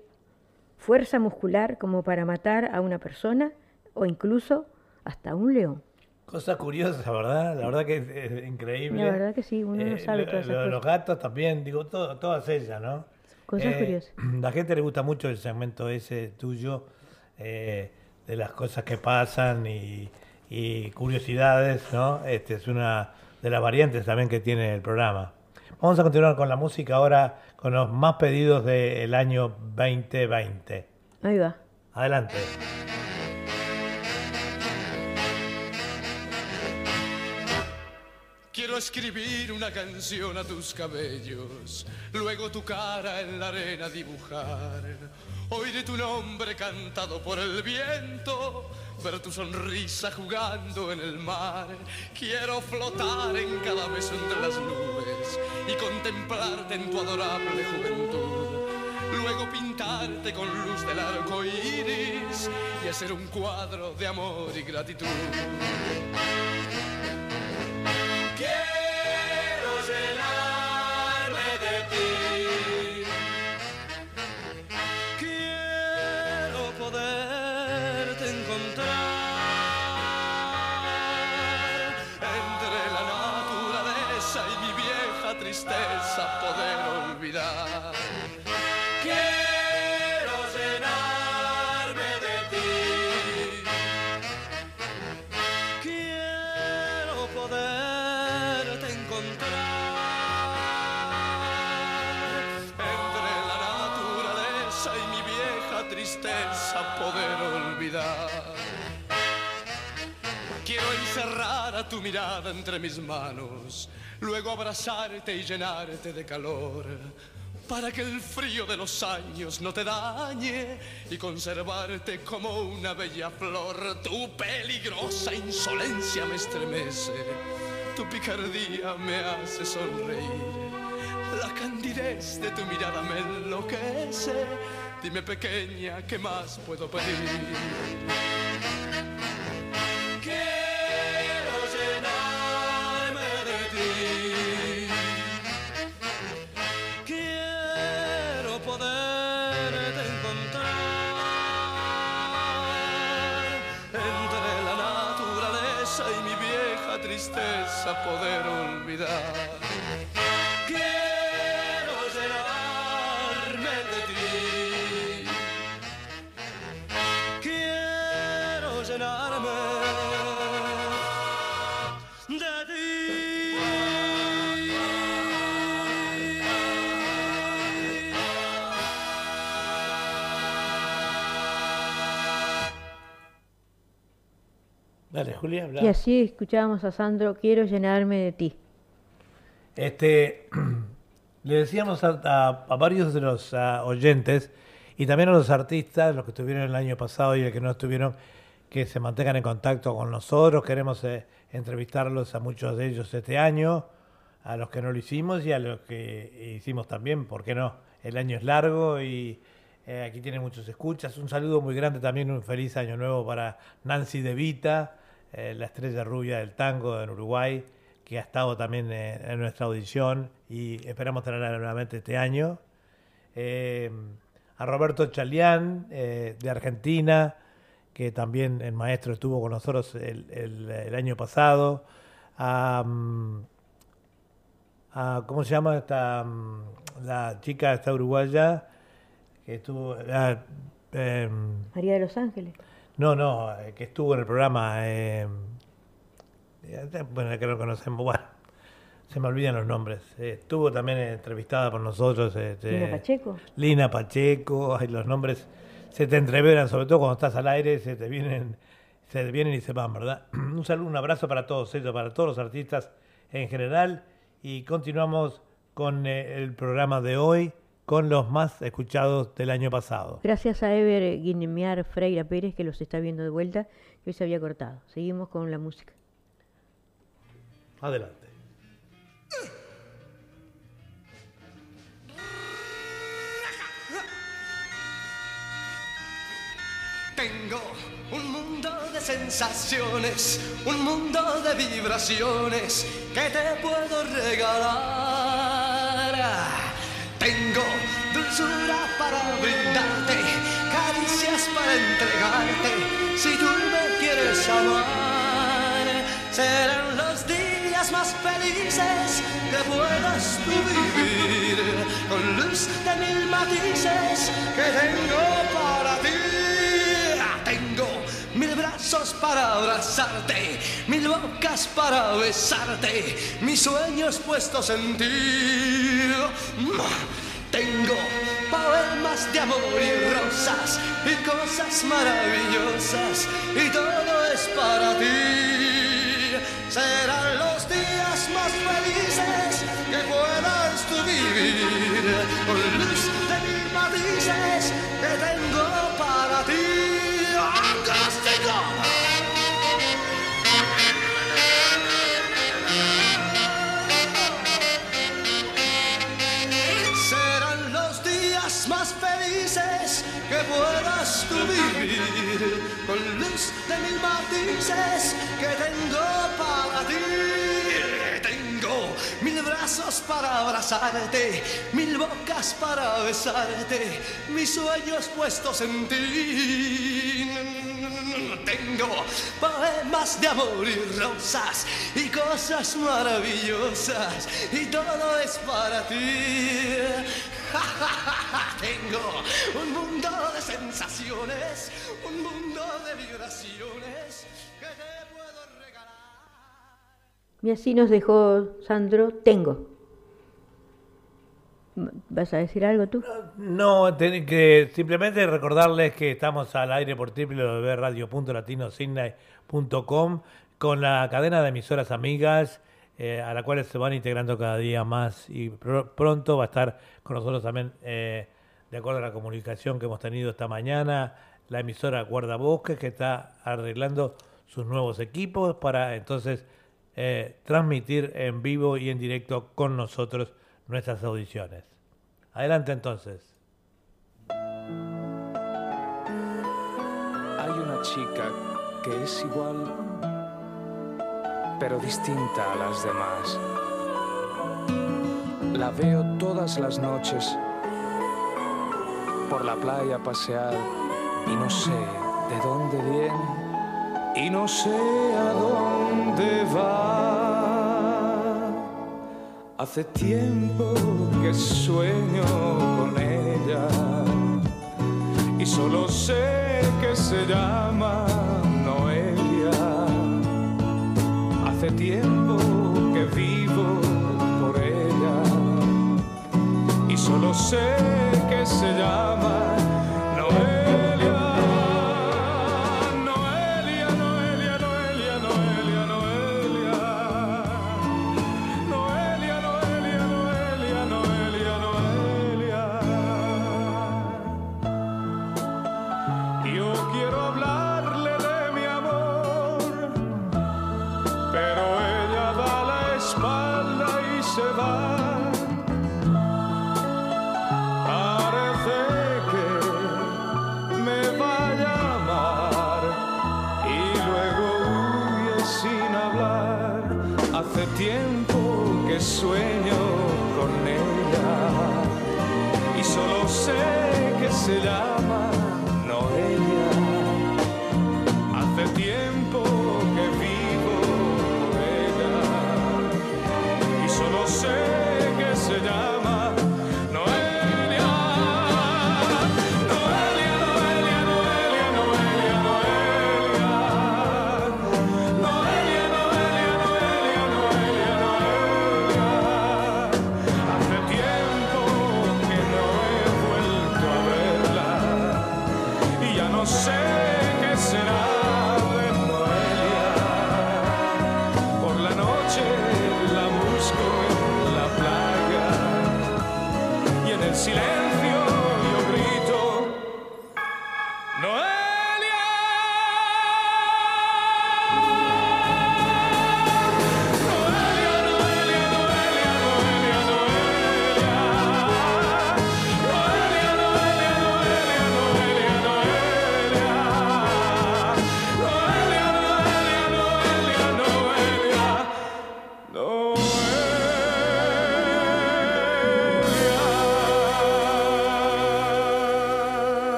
fuerza muscular como para matar a una persona o incluso hasta un león. Cosa curiosa, ¿verdad? La verdad que es, es increíble. La verdad que sí, uno no Eh, sabe todas esas lo de los cosas. gatos también, digo, todo- todas ellas, ¿no? Cosas Eh, curiosas. La gente le gusta mucho el segmento ese tuyo, eh, de las cosas que pasan y, y curiosidades, ¿no? Este es una de las variantes también que tiene el programa. Vamos a continuar con la música ahora, con los más pedidos del año 2020. Ahí va. Adelante. Quiero escribir una canción a tus cabellos, luego tu cara en la arena dibujar. Oír tu nombre cantado por el viento, ver tu sonrisa jugando en el mar. Quiero flotar en cada beso entre las nubes y contemplarte en tu adorable juventud. Luego pintarte con luz del arco iris y hacer un cuadro de amor y gratitud. Mirada entre mis manos, luego abrazarte y llenarte de calor, para que el frío de los años no te dañe y conservarte como una bella flor. Tu peligrosa insolencia me estremece, tu picardía me hace sonreír, la candidez de tu mirada me enloquece. Dime pequeña, ¿qué más puedo pedir? Dale, Julia, habla. Y así escuchábamos a Sandro, quiero llenarme de ti. Este, le decíamos a, a- a varios de los oyentes y también a los artistas, los que estuvieron el año pasado y los que no estuvieron, que se mantengan en contacto con nosotros. Queremos eh, entrevistarlos a muchos de ellos este año, a los que no lo hicimos y a los que hicimos también, ¿por qué no? El año es largo y eh, aquí tiene muchos escuchas. Un saludo muy grande también, un feliz año nuevo para Nancy De Vita, eh, la estrella rubia del tango en Uruguay, que ha estado también eh, en nuestra audición y esperamos tenerla nuevamente este año. Eh, a Roberto Chalián, de Argentina, que también el maestro estuvo con nosotros el, el- año pasado. A, mm, a- ¿Cómo se llama esta mm, la chica esta uruguaya que estuvo ah, em, María de los Ángeles. No no eh, que estuvo en el programa eh, eh, bueno que lo conocemos bueno se me olvidan los nombres. Eh, estuvo también entrevistada por nosotros este, Lina Pacheco. Lina Pacheco ay, los nombres se te entreveran sobre todo cuando estás al aire se te vienen se te vienen y se van verdad un saludo un abrazo para todos ellos para todos los artistas en general y continuamos con el programa de hoy con los más escuchados del año pasado Gracias a Ever Guinemiar Freira Pérez que los está viendo de vuelta, que hoy se había cortado. Seguimos con la música. adelante Tengo un mundo de sensaciones, un mundo de vibraciones que te puedo regalar. Para brindarte, caricias para entregarte, si tú me quieres amar. Serán los días más felices que puedas tú vivir, con luz de mil matices que tengo para ti. Tengo mil brazos para abrazarte, mil bocas para besarte, mis sueños puestos en ti. Tengo poemas de amor y rosas y cosas maravillosas y todo es para ti. Serán los días más felices que puedas tú vivir con luz de mil matices que tengo para ti. Tengo mil brazos para abrazarte, mil bocas para besarte, mis sueños puestos en ti. Tengo poemas de amor y rosas y cosas maravillosas y todo es para ti. Tengo un mundo de sensaciones, un mundo de vibraciones que te puedo regalar. Y así nos dejó Sandro Tengo. ¿Vas a decir algo tú? No, ten- que simplemente recordarles que estamos al aire por www.radio.latinosidney.com con la cadena de emisoras amigas eh, a la cual se van integrando cada día más y pr- pronto va a estar con nosotros también, eh, de acuerdo a la comunicación que hemos tenido esta mañana, la emisora Guardabosques que está arreglando sus nuevos equipos para entonces eh, transmitir en vivo y en directo con nosotros nuestras audiciones. Adelante entonces. Hay una chica que es igual, pero distinta a las demás. La veo todas las noches por la playa pasear y no sé de dónde viene y no sé a dónde va. Hace tiempo que sueño con ella y solo sé que se llama tiempo que vivo por ella. Y solo sé que se llama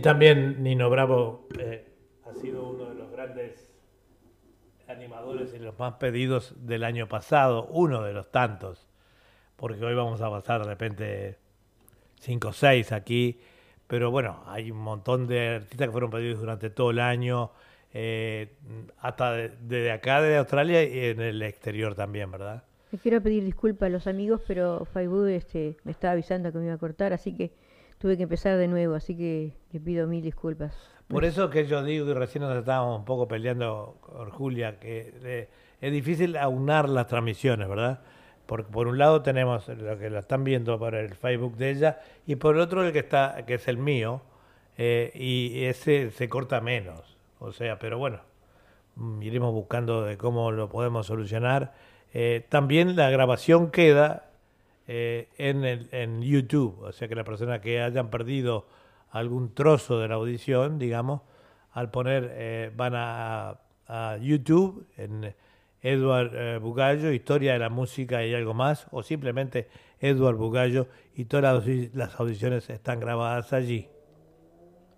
también Nino Bravo eh, ha sido uno de los grandes animadores y los más pedidos del año pasado, uno de los tantos, porque hoy vamos a pasar de repente 5 o 6 aquí, pero bueno, hay un montón de artistas que fueron pedidos durante todo el año, eh, hasta de- desde acá, de Australia y en el exterior también, ¿verdad? Quiero pedir disculpas a los amigos, pero Facebook este, me estaba avisando que me iba a cortar, así que tuve que empezar de nuevo, así que le pido mil disculpas. Por eso que yo digo que recién nos estábamos un poco peleando con Julia, que eh, es difícil aunar las transmisiones, ¿verdad? Porque por un lado tenemos lo que la están viendo por el Facebook de ella y por el otro el que está, que es el mío, eh, y ese se corta menos. O sea, pero bueno, mm, iremos buscando de cómo lo podemos solucionar. Eh, también la grabación queda eh, en, el, en YouTube, o sea que las personas que hayan perdido algún trozo de la audición, digamos, al poner, eh, van a, a YouTube, en Edward eh, Bugallo, Historia de la Música y algo más, o simplemente Edward Bugallo, y todas las, las audiciones están grabadas allí.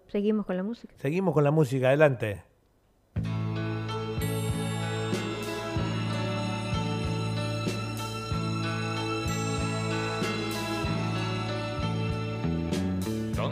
Seguimos con la música. Seguimos con la música, adelante.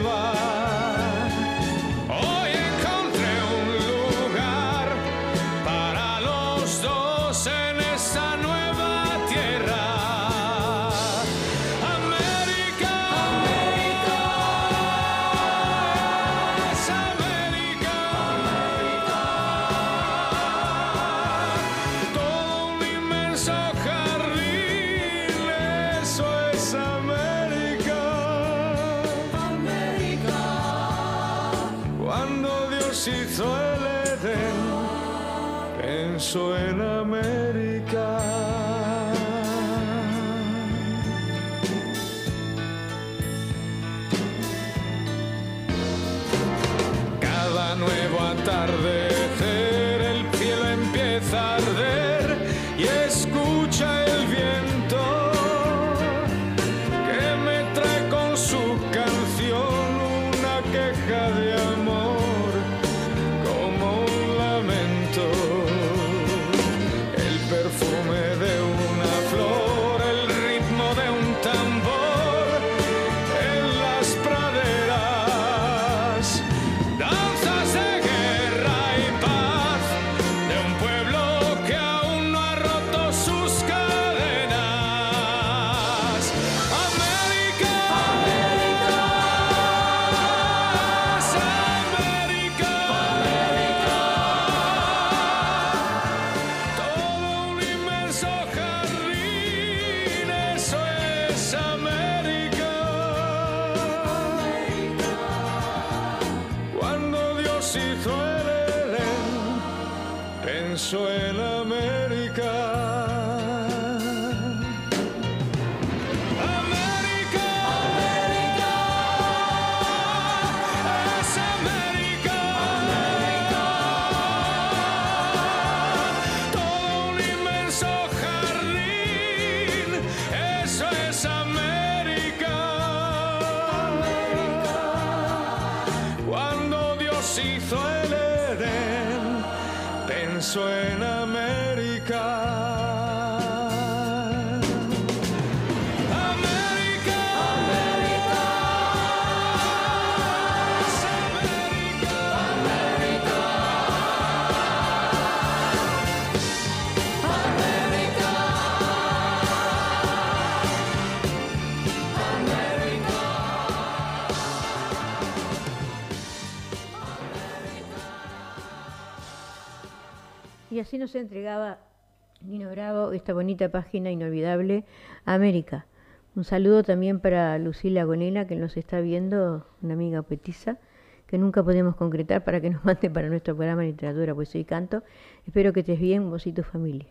Hoy así nos entregaba Nino Bravo esta bonita página inolvidable, América. Un saludo también para Lucila Gonela, que nos está viendo, una amiga poetisa, que nunca podemos concretar para que nos mande para nuestro programa literatura, poesía y canto. Espero que estés bien, vos y tu familia.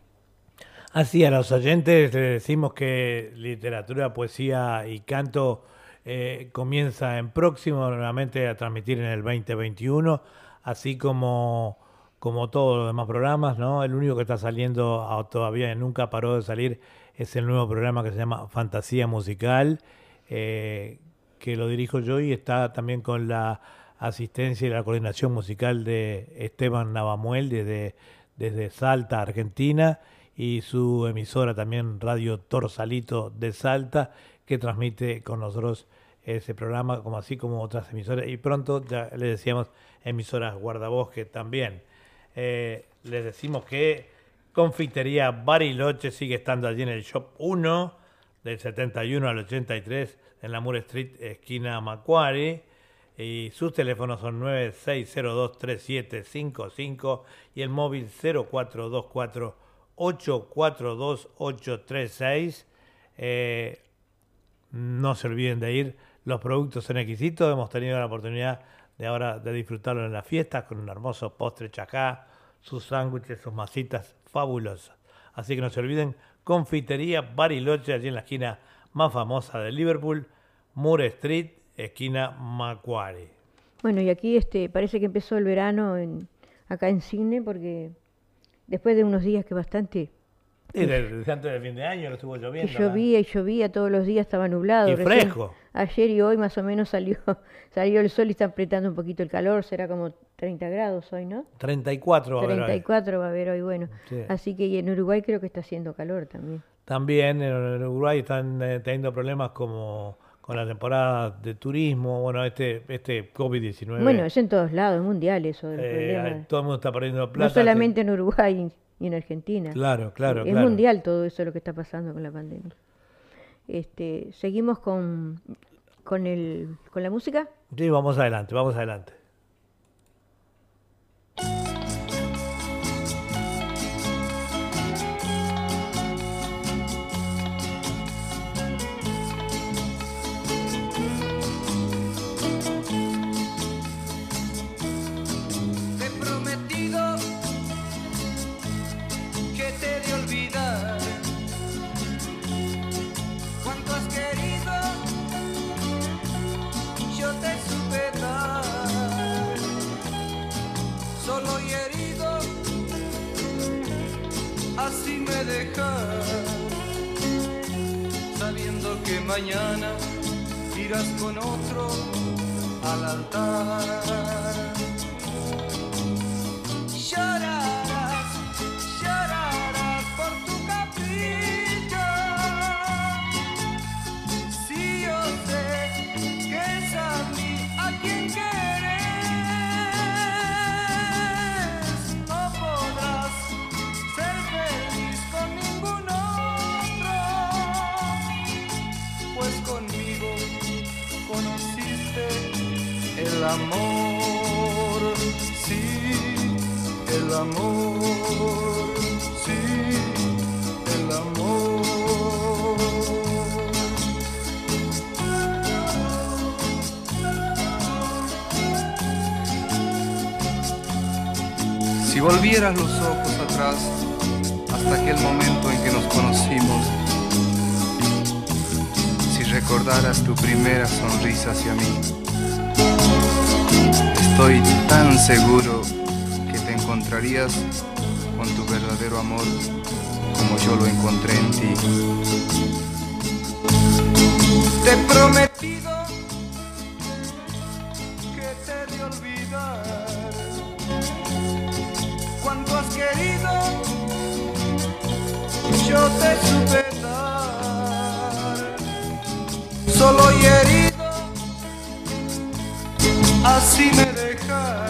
Así, a los oyentes les decimos que literatura, poesía y canto eh, comienza en próximo nuevamente a transmitir en el 2021, así como, como todos los demás programas, ¿no? El único que está saliendo ah, todavía nunca paró de salir es el nuevo programa que se llama Fantasía Musical, eh, que lo dirijo yo y está también con la asistencia y la coordinación musical de Esteban Navamuel desde, desde Salta, Argentina, y su emisora también Radio Torsalito de Salta, que transmite con nosotros ese programa, como así como otras emisoras, y pronto ya le decíamos emisoras guardabosque también. Eh, les decimos que Confitería Bariloche sigue estando allí en el Shop 1, del 71 al 83, en la Moore Street, esquina Macquarie. Y sus teléfonos son 96023755 y el móvil 0424-842-836. Eh, no se olviden de ir. Los productos en exquisito. Hemos tenido la oportunidad de ahora de disfrutarlo en las fiestas con un hermoso postre chacá, sus sándwiches, sus masitas fabulosas. Así que no se olviden, Confitería Bariloche, allí en la esquina más famosa de Liverpool, Moore Street, esquina Macquarie. Bueno, y aquí este parece que empezó el verano en, acá en Cine porque después de unos días que bastante Y desde, antes del fin de año estuvo lloviendo. acá. llovía y llovía todos los días, estaba nublado. Y Recién fresco. Ayer y hoy más o menos salió salió el sol y está apretando un poquito el calor, será como 30 grados hoy, ¿no? 34 va a haber hoy. 34 va a haber hoy, bueno. Sí. Así que en Uruguay creo que está haciendo calor también. También en Uruguay están eh, teniendo problemas como con la temporada de turismo, bueno, este, este COVID-19. Bueno, es en todos lados, es mundial eso eh, todo el mundo está perdiendo plata. No solamente en Uruguay y en Argentina. Claro, claro, Es claro. mundial todo eso lo que está pasando con la pandemia. Este, seguimos con con el con la música. Sí, vamos adelante, vamos adelante. Mañana irás con otro al altar. Llorarás, amor, sí, amor. Si volvieras los ojos atrás hasta aquel momento en que nos conocimos, si recordaras tu primera sonrisa hacia mí, estoy tan seguro con tu verdadero amor como yo lo encontré en ti. Te he prometido que te de olvidar cuando has querido. Yo te supe dar, solo y herido, así me dejas,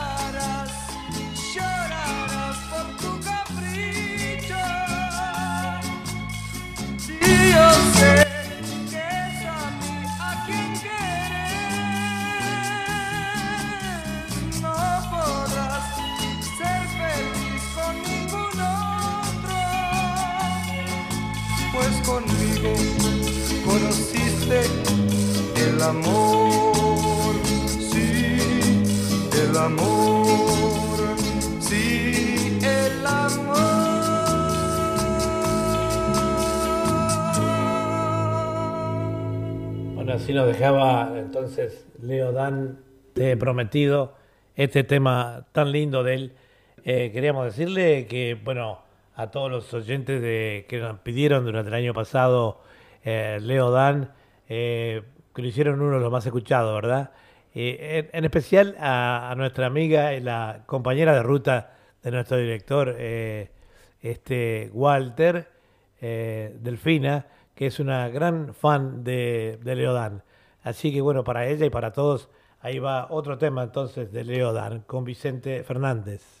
el amor, sí, el amor, sí, el Bueno, así nos dejaba entonces Leo Dan, he prometido, este tema tan lindo de él. Eh, queríamos decirle que, bueno, a todos los oyentes de, que nos pidieron durante el año pasado eh, Leo Dan, eh, que lo hicieron uno de los más escuchados, ¿verdad? Eh, en, especial a, nuestra amiga y la compañera de ruta de nuestro director, eh, este Walter eh, Delfina, que es una gran fan de, de Leodán. Así que bueno, para ella y para todos, ahí va otro tema entonces de Leodán con Vicente Fernández.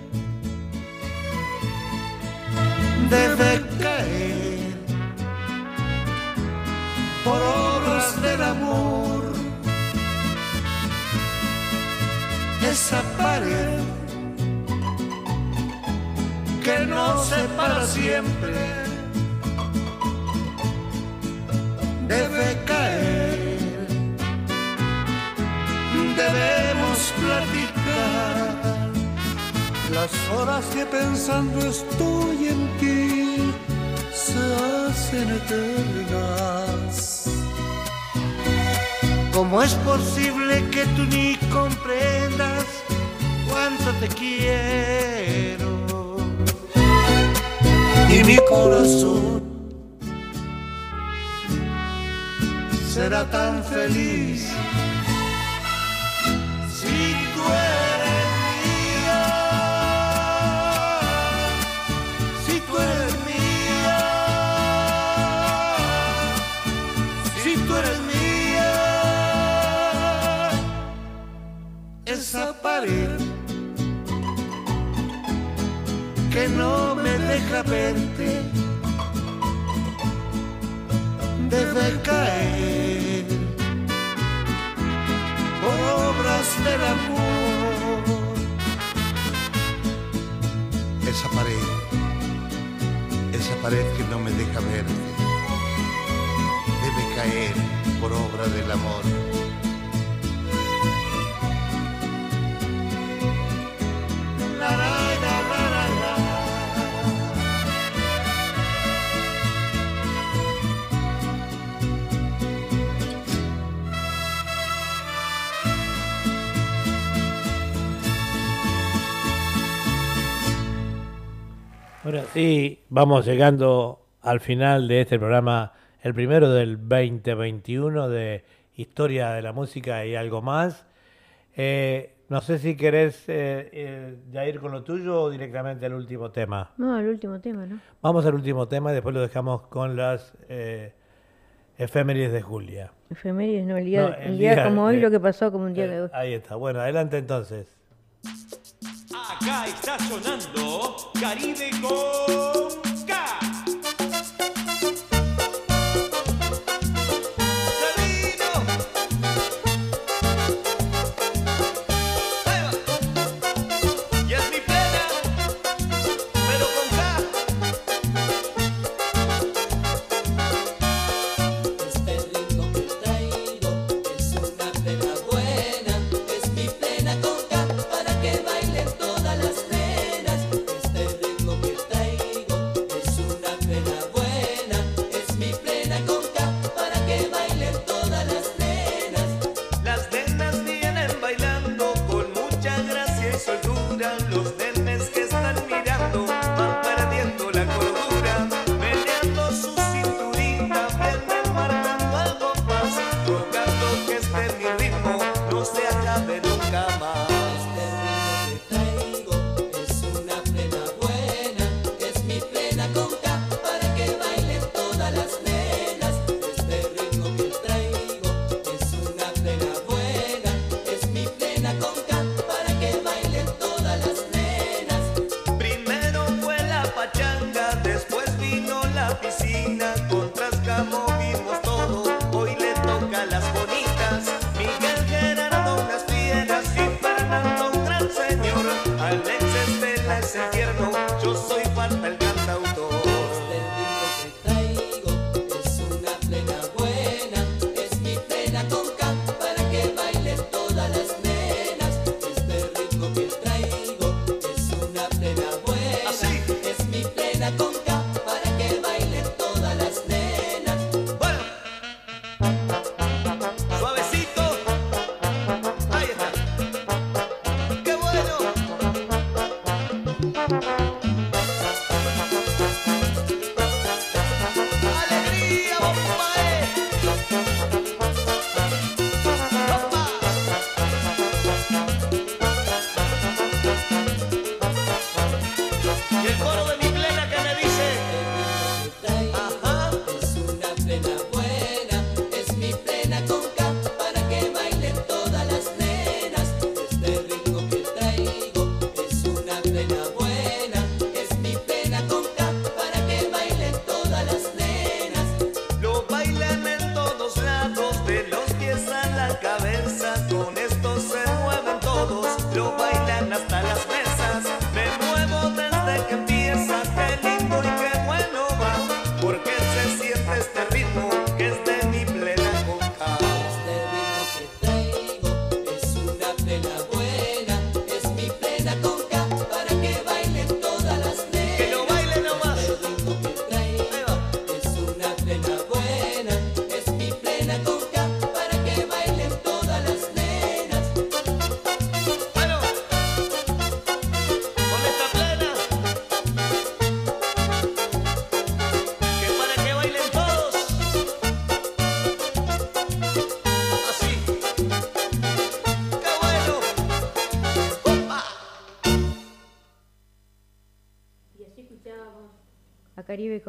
debe caer por obras del amor. Esa pared que nos separa siempre debe caer. Debemos platicar las horas que pensando estoy en ti se hacen eternas. ¿Cómo es posible que tú ni comprendas cuánto te quiero? Y mi corazón será tan feliz si tú eres Esa pared que no me deja verte debe caer por obras del amor. Esa pared, esa pared que no me deja verte, debe caer por obra del amor. Bueno, sí, vamos llegando al final de este programa, el primero del 2021 de Historia de la Música y algo más. Eh, no sé si querés eh, eh, ya ir con lo tuyo o directamente al último tema. No, el último tema, ¿no? Vamos al último tema y después lo dejamos con las eh, efemérides de Julia. Efemérides, no, el día, No, el día como hoy, lo que pasó como un día de hoy. Ahí está. Bueno, adelante entonces. Acá está sonando Caribe con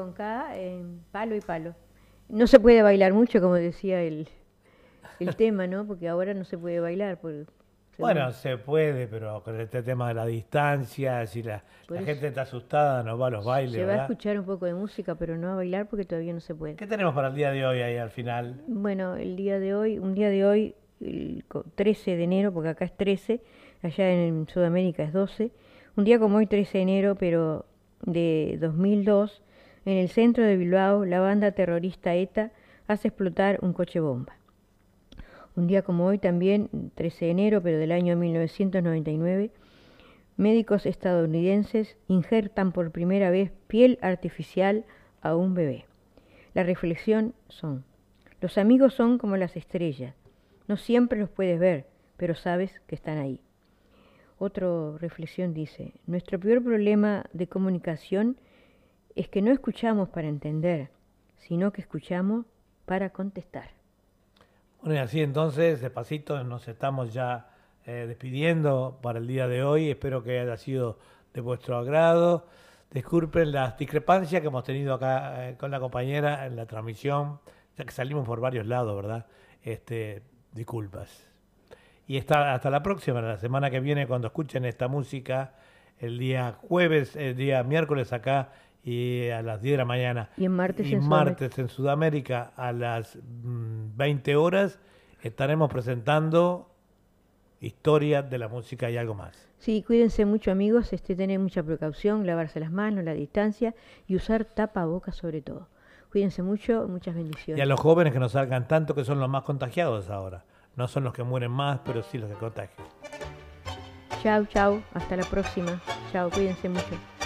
con K en palo y palo. No se puede bailar mucho, como decía el, el tema, ¿no? Porque ahora no se puede bailar. Por, Bueno, se puede, pero con este tema de la distancia, si la, gente está asustada, no va a los bailes, se va a escuchar un poco de música, pero no a bailar porque todavía no se puede. ¿Qué tenemos para el día de hoy ahí al final? Bueno, el día de hoy, un día de hoy, el co- 13 de enero, porque acá es 13, allá en Sudamérica es 12, un día como hoy, 13 de enero, pero de 2002, en el centro de Bilbao, la banda terrorista ETA hace explotar un coche bomba. Un día como hoy también, 13 de enero, pero del año 1999, médicos estadounidenses injertan por primera vez piel artificial a un bebé. La reflexión son, los amigos son como las estrellas, no siempre los puedes ver, pero sabes que están ahí. Otra reflexión dice, nuestro peor problema de comunicación es que no escuchamos para entender, sino que escuchamos para contestar. Bueno, y así entonces, despacito, nos estamos ya eh, despidiendo para el día de hoy. Espero que haya sido de vuestro agrado. Disculpen las discrepancias que hemos tenido acá eh, con la compañera en la transmisión, ya que salimos por varios lados, ¿verdad? Este, disculpas. Y está, hasta la próxima, la semana que viene, cuando escuchen esta música, el día jueves, el día miércoles acá y a las 10 de la mañana. Y en martes y en Sudamérica. martes en Sudamérica a las mm, 20 horas estaremos presentando historia de la música y algo más. Sí, cuídense mucho amigos, este, tener mucha precaución, lavarse las manos, la distancia y usar tapabocas sobre todo. Cuídense mucho, muchas bendiciones. Y a los jóvenes que no salgan tanto, que son los más contagiados ahora. No son los que mueren más, pero sí los que contagian. Chau, chau, hasta la próxima. Chau, cuídense mucho.